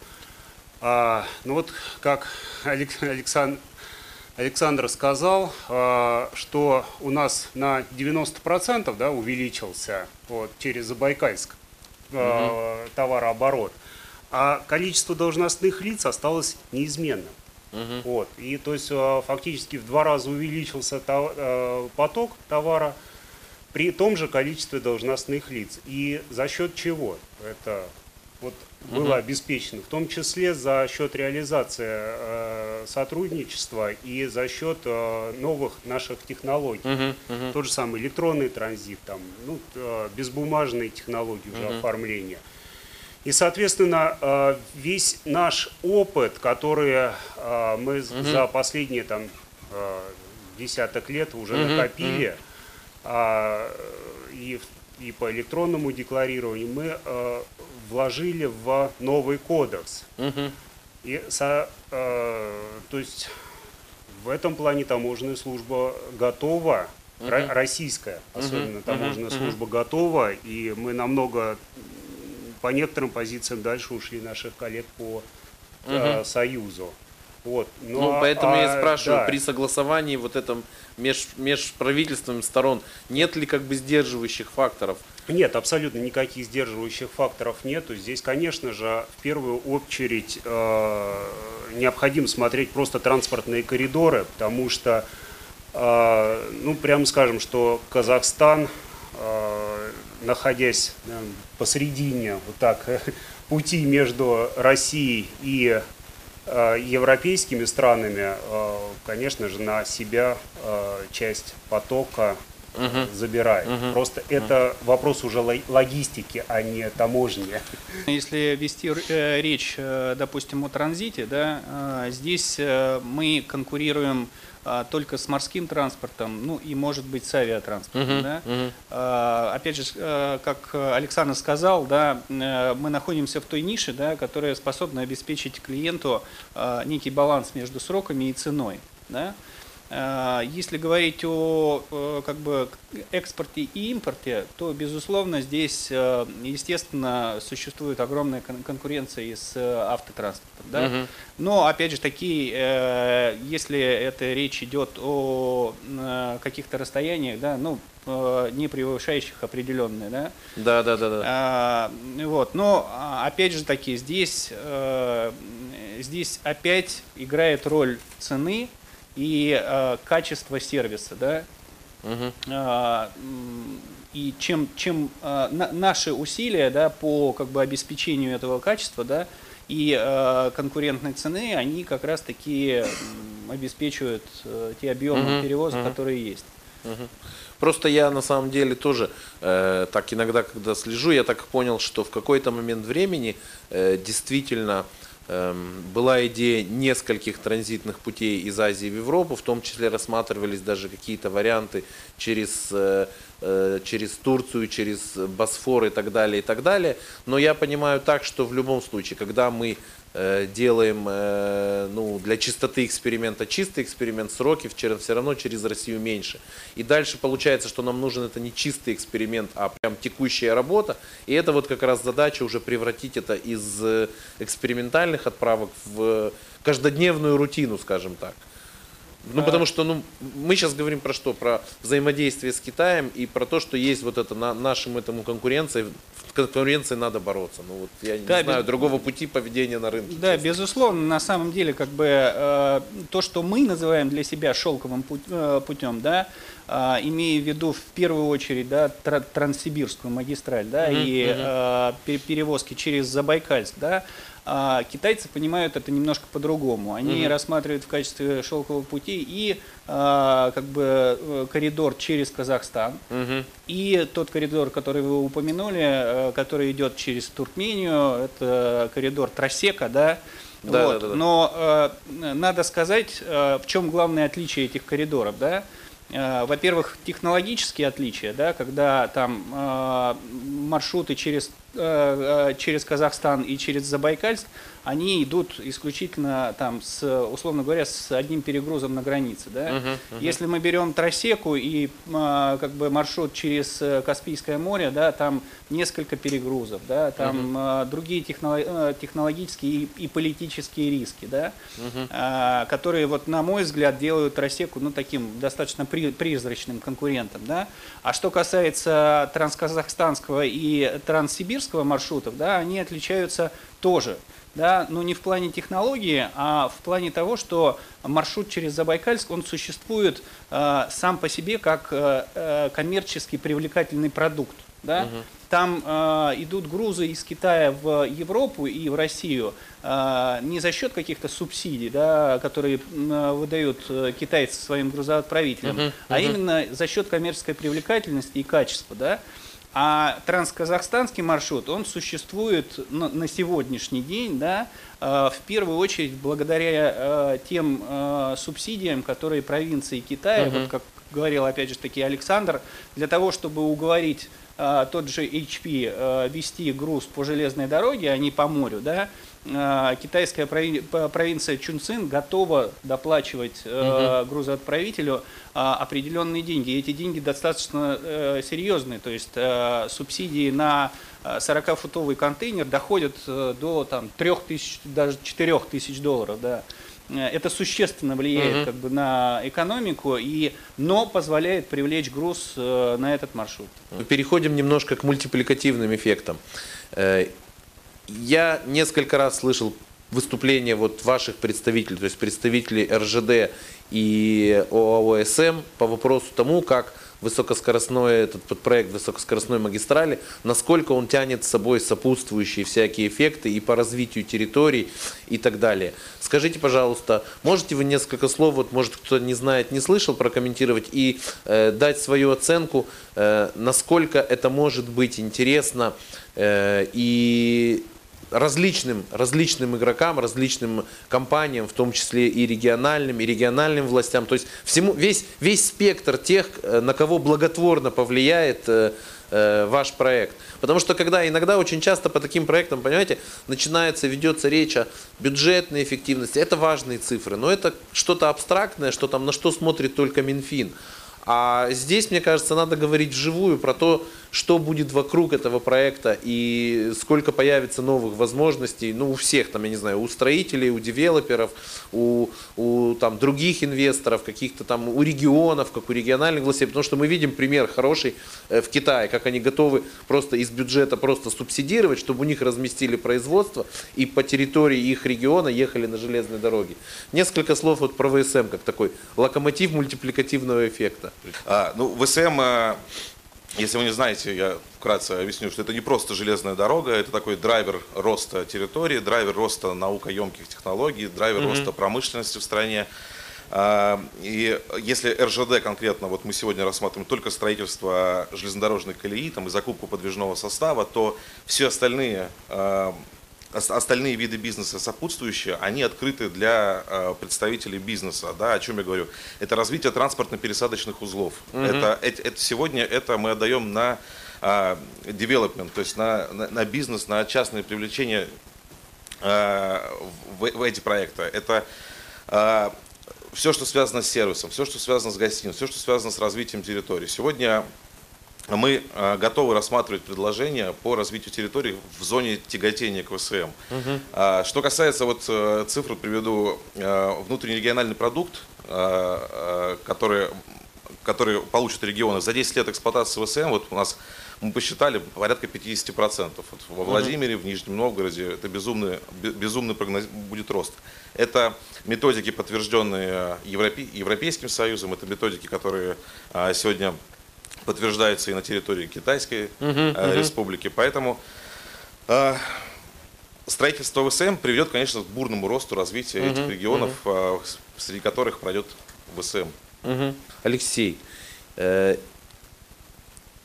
F: А, ну вот, как Александр, Александр сказал, а, что у нас на 90% да, увеличился вот, через Забайкальск угу. товарооборот, а количество должностных лиц осталось неизменным. Угу. Вот. И то есть а, фактически в два раза увеличился а, поток товара при том же количестве должностных лиц. И за счет чего это вот было угу. обеспечено, в том числе за счет реализации э, сотрудничества и за счет э, новых наших технологий. Угу, угу. Тот же самый электронный транзит, там, ну, э, безбумажные технологии уже угу. оформления. И, соответственно, э, весь наш опыт, который э, мы угу. за последние там, э, десяток лет уже угу, накопили, угу и, и по электронному декларированию мы вложили в новый кодекс. И со, э, то есть в этом плане таможенная служба готова, ро- российская, особенно таможенная служба готова, и мы намного по некоторым позициям дальше ушли наших коллег по э, Союзу. Вот. Ну,
A: Ну,
F: а-
A: поэтому я
F: а,
A: и спрашиваю,
F: да.
A: при согласовании вот этом меж, межправительственным сторон, нет ли как бы сдерживающих факторов?
F: Нет, абсолютно никаких сдерживающих факторов нету. Здесь, конечно же, в первую очередь э, необходимо смотреть просто транспортные коридоры, потому что, э, ну, прямо скажем, что Казахстан, э, находясь э, посередине вот так пути между Россией и э, европейскими странами, э, конечно же, на себя э, часть потока э, забирает. Просто это вопрос уже ло- логистики, а не таможни.
D: Если вести э, речь, э, допустим, о транзите, да, э, здесь мы конкурируем э, только с морским транспортом, ну и, может быть, с авиатранспортом. да. Э, Опять же, как Александр сказал, да, мы находимся в той нише, да, которая способна обеспечить клиенту некий баланс между сроками и ценой. Да. Э, Если говорить о э, как бы экспорте и импорте, то безусловно здесь, э, естественно, существует огромная кон- конкуренция и с э, автотранспортом. Да? Но опять же таки, э, если это речь идет о каких-то расстояниях, да, ну не превышающих определенные, да,
A: Да, да, да, да.
D: а, вот, но а, опять же таки здесь, здесь опять играет роль цены и э, качество сервиса, да. А, м, и чем, чем э, на- наши усилия да, по как бы, обеспечению этого качества да, и э, конкурентной цены, они как раз таки обеспечивают э, те объемы
A: Мгм,
D: перевозок,
A: мгм.
D: которые есть.
A: Просто я на самом деле тоже э, так иногда, когда слежу, я так понял, что в какой-то момент времени э, действительно эм, была идея нескольких транзитных путей из Азии в Европу, в том числе рассматривались даже какие-то варианты через, э, э, через Турцию, через Босфор и так далее, и так далее. Но я понимаю так, что в любом случае, когда мы делаем э, ну, для чистоты эксперимента чистый эксперимент, сроки вчера все равно через Россию меньше. И дальше получается, что нам нужен это не чистый эксперимент, а прям текущая работа. И это вот как раз задача уже превратить это из э, экспериментальных отправок в каждодневную рутину, скажем так. Ну, потому что ну, мы сейчас говорим про что? Про взаимодействие с Китаем и про то, что есть вот это на, нашим этому конкуренции. В конкуренции надо бороться. Ну, вот я не
D: Да,
A: знаю
D: без-
A: другого пути поведения на рынке.
D: Да,
A: честно.
D: безусловно, на самом деле, как бы э, то, что мы называем для себя шелковым путь- э, путем, да, э, имея в виду в первую очередь, да, тра- транссибирскую магистраль, да, и э, пе- перевозки через Забайкальск, да, а китайцы понимают это немножко по-другому. Они рассматривают в качестве шелкового пути и э, как бы э, коридор через Казахстан,
A: Мгм.
D: и тот коридор, который вы упомянули, э, который идет через Туркмению, это коридор Тросека, да?
A: Да,
D: Вот.
A: да, да, да.
D: Но э, надо сказать, э, в чем главное отличие этих коридоров, да? Э, Во-первых, технологические отличия, да, когда там э, маршруты через, э, через Казахстан и через Забайкальск, они идут исключительно там с, условно говоря, с одним перегрузом на границе, да. Если мы берем Тросеку и а, как бы маршрут через э, Каспийское море, да, там несколько перегрузов, да, там а, другие техноло- э, технологические и, и политические риски, да, а, которые вот на мой взгляд делают Тросеку ну таким достаточно при- призрачным конкурентом, да. А что касается трансказахстанского и транссибирского маршрутов, да, они отличаются тоже да, но не в плане технологии, а в плане того, что маршрут через Забайкальск, он существует э, сам по себе как э, э, коммерчески привлекательный продукт. Да? Там э, идут грузы из Китая в Европу и в Россию э, не за счет каких-то субсидий, да, которые э, выдают э, китайцы своим грузоотправителям, а именно за счет коммерческой привлекательности и качества. Да? А трансказахстанский маршрут, он существует на, сегодняшний день, да, э, в первую очередь благодаря э, тем э, субсидиям, которые провинции Китая,
A: Мгм.
D: вот как говорил опять же таки Александр, для того, чтобы уговорить тот же HP вести груз по железной дороге, а не по морю, да, китайская прови- п- провинция Чунцин готова доплачивать э, грузоотправителю э, определенные деньги. И эти деньги достаточно э, серьезные, то есть э, субсидии на э, 40-футовый контейнер доходят э, до там, 3 тысяч, даже 4 тысяч долларов. Да. Э, Это существенно влияет
A: Мгм.
D: как бы, на экономику, и, но позволяет привлечь груз э, на этот маршрут.
A: Переходим немножко к мультипликативным эффектам. Я несколько раз слышал выступления вот ваших представителей, то есть представителей РЖД и ОАОСМ по вопросу тому, как высокоскоростной этот подпроект высокоскоростной магистрали, насколько он тянет с собой сопутствующие всякие эффекты и по развитию территорий и так далее. Скажите, пожалуйста, можете вы несколько слов, вот может кто не знает, не слышал, прокомментировать и э, дать свою оценку, э, насколько это может быть интересно э, и различным, различным игрокам, различным компаниям, в том числе и региональным, и региональным властям. То есть всему, весь, весь спектр тех, э, на кого благотворно повлияет э, э, ваш проект. Потому что когда иногда очень часто по таким проектам, понимаете, начинается, ведется речь о бюджетной эффективности. Это важные цифры, но это что-то абстрактное, что там на что смотрит только Минфин. А здесь, мне кажется, надо говорить вживую про то, что будет вокруг этого проекта и сколько появится новых возможностей, ну, у всех, там, я не знаю, у строителей, у девелоперов, у, у там, других инвесторов, каких-то там, у регионов, как у региональных властей, потому что мы видим пример хороший э, в Китае, как они готовы просто из бюджета просто субсидировать, чтобы у них разместили производство и по территории их региона ехали на железной дороге. Несколько слов вот про ВСМ, как такой локомотив мультипликативного эффекта.
B: А, ну, ВСМ, а, если вы не знаете, я вкратце объясню, что это не просто железная дорога, это такой драйвер роста территории, драйвер роста наукоемких технологий, драйвер роста промышленности в стране. А, И если РЖД конкретно, вот мы сегодня рассматриваем только строительство железнодорожной колеи там, и закупку подвижного состава, то все остальные а, остальные виды бизнеса сопутствующие, они открыты для э, представителей бизнеса. Да, о чем я говорю? Это развитие транспортно-пересадочных узлов. Это, эт- это сегодня это мы отдаем на а, development, то есть на, на, на бизнес, на частное привлечение э, в, в эти проекты. Это все, что связано с сервисом, все, что связано с гостиницей, все, что связано с развитием территории. Сегодня мы э, готовы рассматривать предложения по развитию территории в зоне тяготения к ВСМ. А, Что касается вот э, цифр, приведу э, внутренний региональный продукт, который, который получат регионы за 10 лет эксплуатации ВСМ, вот у нас мы посчитали порядка 50%. Вот во Владимире, в Нижнем Новгороде это безумный, бе- безумный прогноз, будет рост. Это методики, подтвержденные Европе- Европейским Союзом, это методики, которые сегодня подтверждаются и на территории Китайской э, республики. Поэтому э, строительство ВСМ приведет, конечно, к бурному росту развития этих регионов, э, с- среди которых пройдет ВСМ.
A: Мгм. Алексей, э,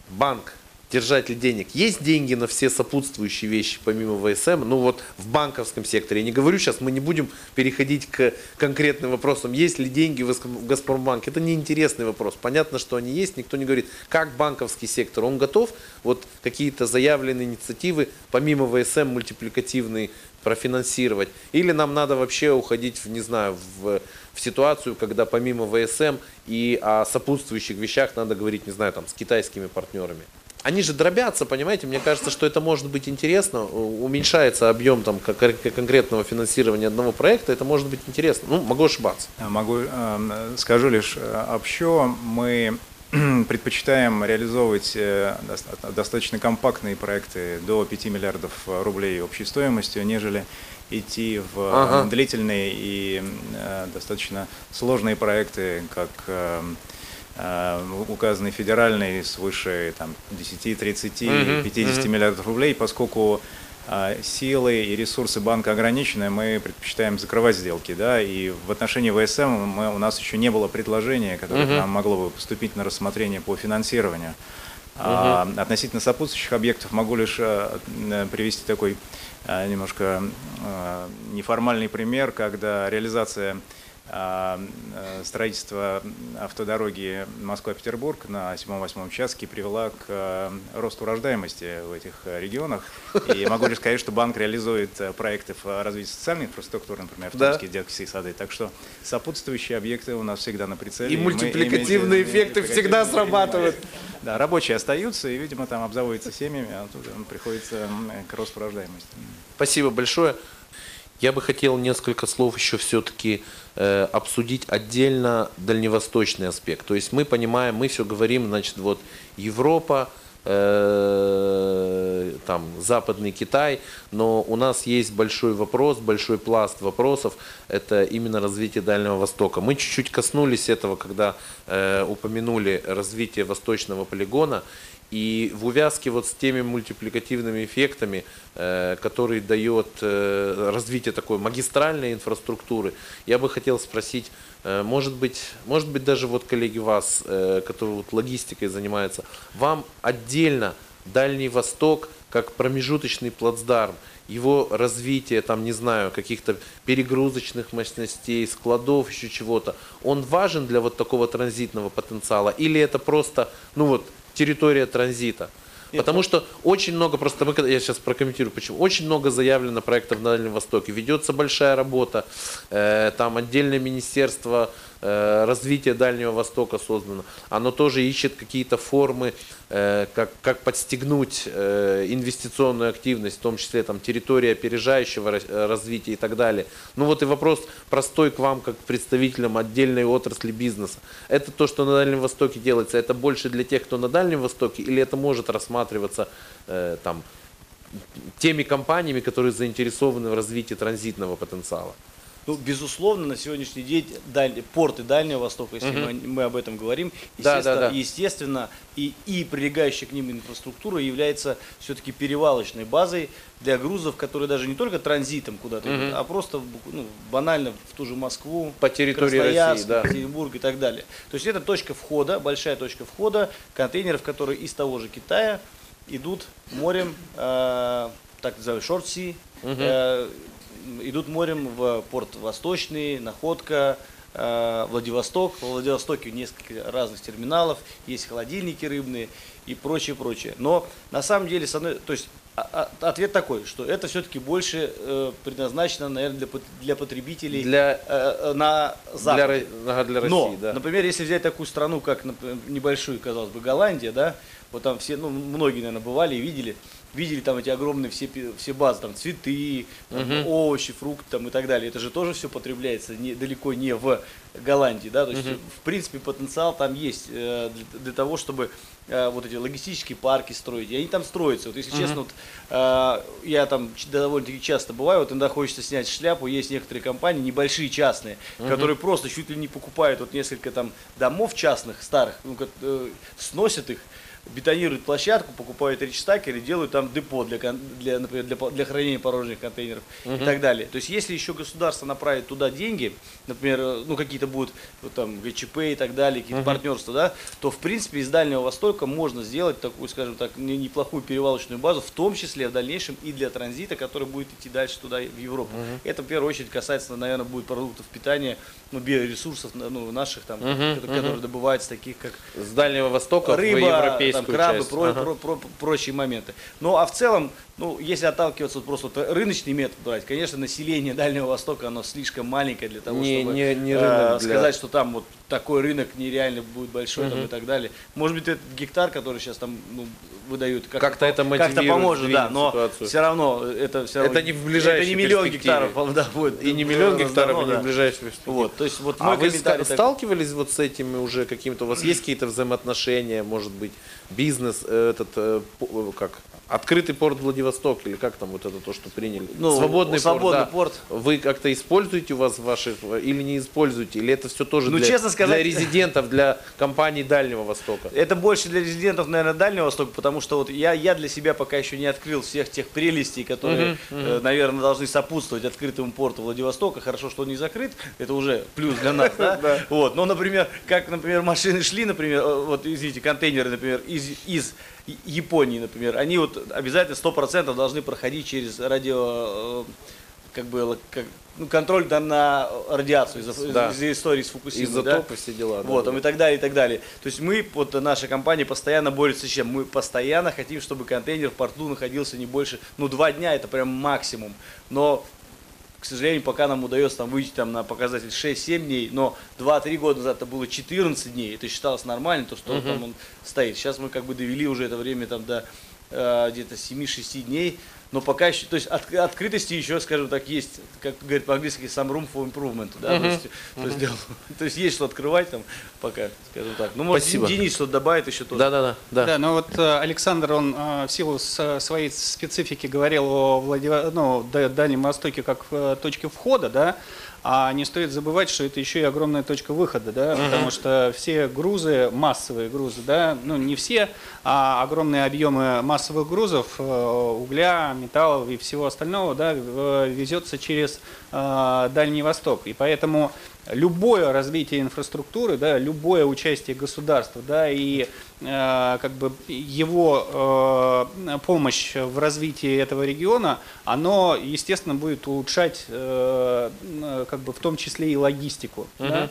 A: банк, держатель денег, есть деньги на все сопутствующие вещи помимо ВСМ? Ну вот в банковском секторе, я не говорю сейчас, мы не будем переходить к конкретным вопросам, есть ли деньги в Газ- в Газпромбанке, это неинтересный вопрос, понятно, что они есть, никто не говорит, как банковский сектор, он готов, вот какие-то заявленные инициативы помимо ВСМ мультипликативные профинансировать, или нам надо вообще уходить, в, не знаю, в, в ситуацию, когда помимо ВСМ и о сопутствующих вещах надо говорить, не знаю, там, с китайскими партнерами. Они же дробятся, понимаете, мне кажется, что это может быть интересно, уменьшается объем там, кон- конкретного финансирования одного проекта, это может быть интересно. Ну, могу ошибаться.
E: А Могу, э, скажу лишь э, общо, мы (clears throat) предпочитаем реализовывать э, доста- достаточно компактные проекты до 5 миллиардов рублей общей стоимостью, нежели идти в э,
A: Ага.
E: длительные и достаточно сложные проекты, как э, э, указанный федеральный свыше там, 10, 30,
A: Мгм,
E: 50 миллиардов рублей, поскольку а, силы и ресурсы банка ограничены, мы предпочитаем закрывать сделки, да, и в отношении ВСМ мы, у нас еще не было предложения, которое к нам могло бы поступить на рассмотрение по финансированию. А относительно сопутствующих объектов могу лишь э, э, привести такой э, немножко э, неформальный пример, когда реализация а, э, строительство автодороги Москва-Петербург на 7-8 участке привела к э, росту рождаемости в этих э, регионах. И могу лишь сказать, что банк реализует э, проекты в развитии социальной инфраструктуры, например, в
A: Да.
E: Детские сады. Так что сопутствующие объекты у нас всегда на прицеле.
A: И
E: мы
A: мультипликативные
E: имеем-
A: эффекты всегда срабатывают.
E: Да, рабочие остаются, и, видимо, там обзаводятся семьями, а тут приходится к росту рождаемости.
A: Спасибо большое. Я бы хотел несколько слов еще все-таки э, обсудить отдельно дальневосточный аспект. То есть мы понимаем, мы все говорим, значит, вот Европа, э, там Западный Китай, но у нас есть большой вопрос, большой пласт вопросов, это именно развитие Дальнего Востока. Мы чуть-чуть коснулись этого, когда э, упомянули развитие восточного полигона, и в увязке вот с теми мультипликативными эффектами, э, которые дает э, развитие такой магистральной инфраструктуры, я бы хотел спросить, э, может быть, может быть даже вот коллеги вас, которые вот логистикой занимаются, вам отдельно Дальний Восток как промежуточный плацдарм, его развитие, там, не знаю, каких-то перегрузочных мощностей, складов, еще чего-то, он важен для вот такого транзитного потенциала? Или это просто, ну вот, территория транзита? Потому что очень много, просто мы, я сейчас прокомментирую, почему, очень много заявлено проектов на Дальнем Востоке, ведется большая работа, э, там отдельное министерство э, развития Дальнего Востока создано, оно тоже ищет какие-то формы, э, как, как подстегнуть э, инвестиционную активность, в том числе там территория опережающего ра- развития и так далее. Ну вот и вопрос простой к вам, как представителям отдельной отрасли бизнеса. Это то, что на Дальнем Востоке делается, это больше для тех, кто на Дальнем Востоке, или это может рассматриваться там теми компаниями, которые заинтересованы в развитии транзитного потенциала?
C: Ну, безусловно, на сегодняшний день даль- порты Дальнего Востока, если мы, мы об этом говорим,
A: Да,
C: естественно,
A: да, да.
C: естественно и, и прилегающая к ним инфраструктура является все-таки перевалочной базой для грузов, которые даже не только транзитом куда-то идут, а просто ну, банально в ту же Москву,
A: По территории
C: Красноярск,
A: России, да.
C: Петербург и так далее. То есть это точка входа, большая точка входа контейнеров, которые из того же Китая идут морем, э, так называемый шорт си, э, идут морем в порт Восточный, Находка, э, Владивосток. Во Владивостоке несколько разных терминалов, есть холодильники рыбные и прочее, прочее. Но на самом деле, то есть а- а- ответ такой, что это все-таки больше э, предназначено, наверное, для, для потребителей
A: Для-
C: э, на
A: Для,
C: Запад.
A: Ага, для России,
C: Но,
A: да.
C: например, если взять такую страну, как например, небольшую, казалось бы, Голландия, да, вот там все, ну, многие, наверное, бывали и видели, видели там эти огромные все, все базы, там цветы, там, овощи, фрукты там, и так далее. Это же тоже все потребляется не, далеко не в Голландии, да, то есть, в принципе, потенциал там есть э, для, для того, чтобы э, вот эти логистические парки строить, и они там строятся. Вот, если честно, вот, э, я там довольно-таки часто бываю, вот иногда хочется снять шляпу, есть некоторые компании, небольшие частные, которые просто чуть ли не покупают вот несколько там домов частных, старых, ну, как, э, сносят их, бетонируют площадку, покупают речстакеры, делают там депо для, для, например, для, для хранения порожних контейнеров и так далее. То есть, если еще государство направит туда деньги, например, э, ну какие-то будут вот, там ГЧП и так далее, какие-то партнерства, да, то в принципе из Дальнего Востока можно сделать такую, скажем так, не- неплохую перевалочную базу, в том числе в дальнейшем и для транзита, который будет идти дальше туда в Европу. Это в первую очередь касается, наверное, будет продуктов питания, ну биоресурсов, ну наших там, которые, которые добываются таких как
A: С Дальнего Востока в
C: рыба,
A: европейскую
C: там, крабы,
A: часть.
C: про-
A: Ага.
C: про- про- прочие моменты. Ну, а в целом, ну, если отталкиваться вот просто рыночный метод брать, конечно, население Дальнего Востока, оно слишком маленькое для того,
A: Не-
C: чтобы
A: не- не
C: э,
A: рынок для-
C: сказать, что там вот такой рынок нереально будет большой там, и так далее. Может быть, этот гектар, который сейчас там ну, выдают, как-
A: Как-то это
C: как-то поможет, да, но
A: ситуацию.
C: все равно это все равно
A: Это не в ближайшей
C: это не миллион гектаров, (laughs) да, будет
A: И не миллион
C: раздано,
A: гектаров, и не
C: да.
A: в ближайшей перспективе.
C: Вот, то есть вот
A: А вы ста- сталкивались вот с этими уже каким-то, у вас есть какие-то взаимоотношения, может быть, бизнес, э, этот, э, э, как, Открытый порт Владивосток, или как там вот это то, что приняли?
C: Ну,
A: свободный,
C: свободный
A: порт, да. Вы как-то используете у вас ваших, или не используете? Или это все тоже
C: Ну,
A: для,
C: честно сказать-
A: для резидентов, для компаний Дальнего Востока?
C: Это больше для резидентов, наверное, Дальнего Востока, потому что вот я, я для себя пока еще не открыл всех тех прелестей, которые, э, наверное, должны сопутствовать открытому порту Владивостока. Хорошо, что он не закрыт, это уже плюс для нас, да? (laughs) Вот, но, например, как, например, машины шли, например, э, вот, извините, контейнеры, например, из Японии, например, они вот обязательно 100% должны проходить через радио, э, как бы, как, ну, контроль да, на радиацию из-за
A: Да.
C: из-за истории с Фукусимой.
A: Изотопы,
C: да?
A: все дела. да,
C: Вот,
A: да.
C: и так далее, и так далее. То есть мы, вот наша компания постоянно борется с чем? Мы постоянно хотим, чтобы контейнер в порту находился не больше, ну, два дня, это прям максимум. Но, к сожалению, пока нам удается там выйти там, на показатель 6-7 дней, но 2-3 года назад это было 14 дней, это считалось нормально, то, что там он стоит. Сейчас мы как бы довели уже это время там до где-то 7-6 дней, но пока еще, то есть от- открытости еще, скажем так, есть, как говорят по-английски, some room for improvement, да, то, есть, то, есть, (laughs) то есть есть что открывать там пока, скажем так. Ну, может,
A: Спасибо.
C: Денис что-то добавит еще тоже.
A: Да, да, да, да.
D: Да, но вот э, Александр, он э, в силу своей специфики говорил о Владиво... ну, Дальнем Востоке как э, точке входа, да, а не стоит забывать, что это еще и огромная точка выхода, да, потому что все грузы, массовые грузы, да, ну не все, а огромные объемы массовых грузов, э, угля, металлов и всего остального, да, в- везется через э, Дальний Восток. И поэтому любое развитие инфраструктуры, да, любое участие государства, да, и э, как бы его э, помощь в развитии этого региона, оно, естественно, будет улучшать, э, м, как бы в том числе и логистику. да.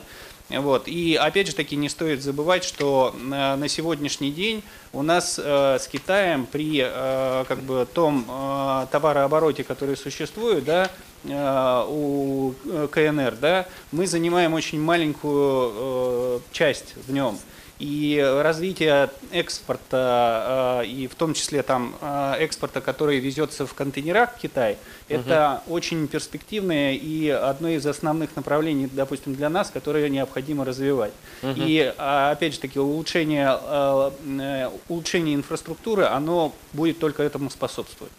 D: Вот. И опять же таки не стоит забывать, что э, на сегодняшний день у нас э, с Китаем при э, как бы том э, товарообороте, который существует, да, э, у э, КНР, да, мы занимаем очень маленькую э, часть в нем. И развитие экспорта, э, и в том числе там э, экспорта, который везется в контейнерах в Китай, это очень перспективное и одно из основных направлений, допустим, для нас, которое необходимо развивать. И а, опять же таки улучшение, э, э, улучшение инфраструктуры, оно будет только этому способствовать.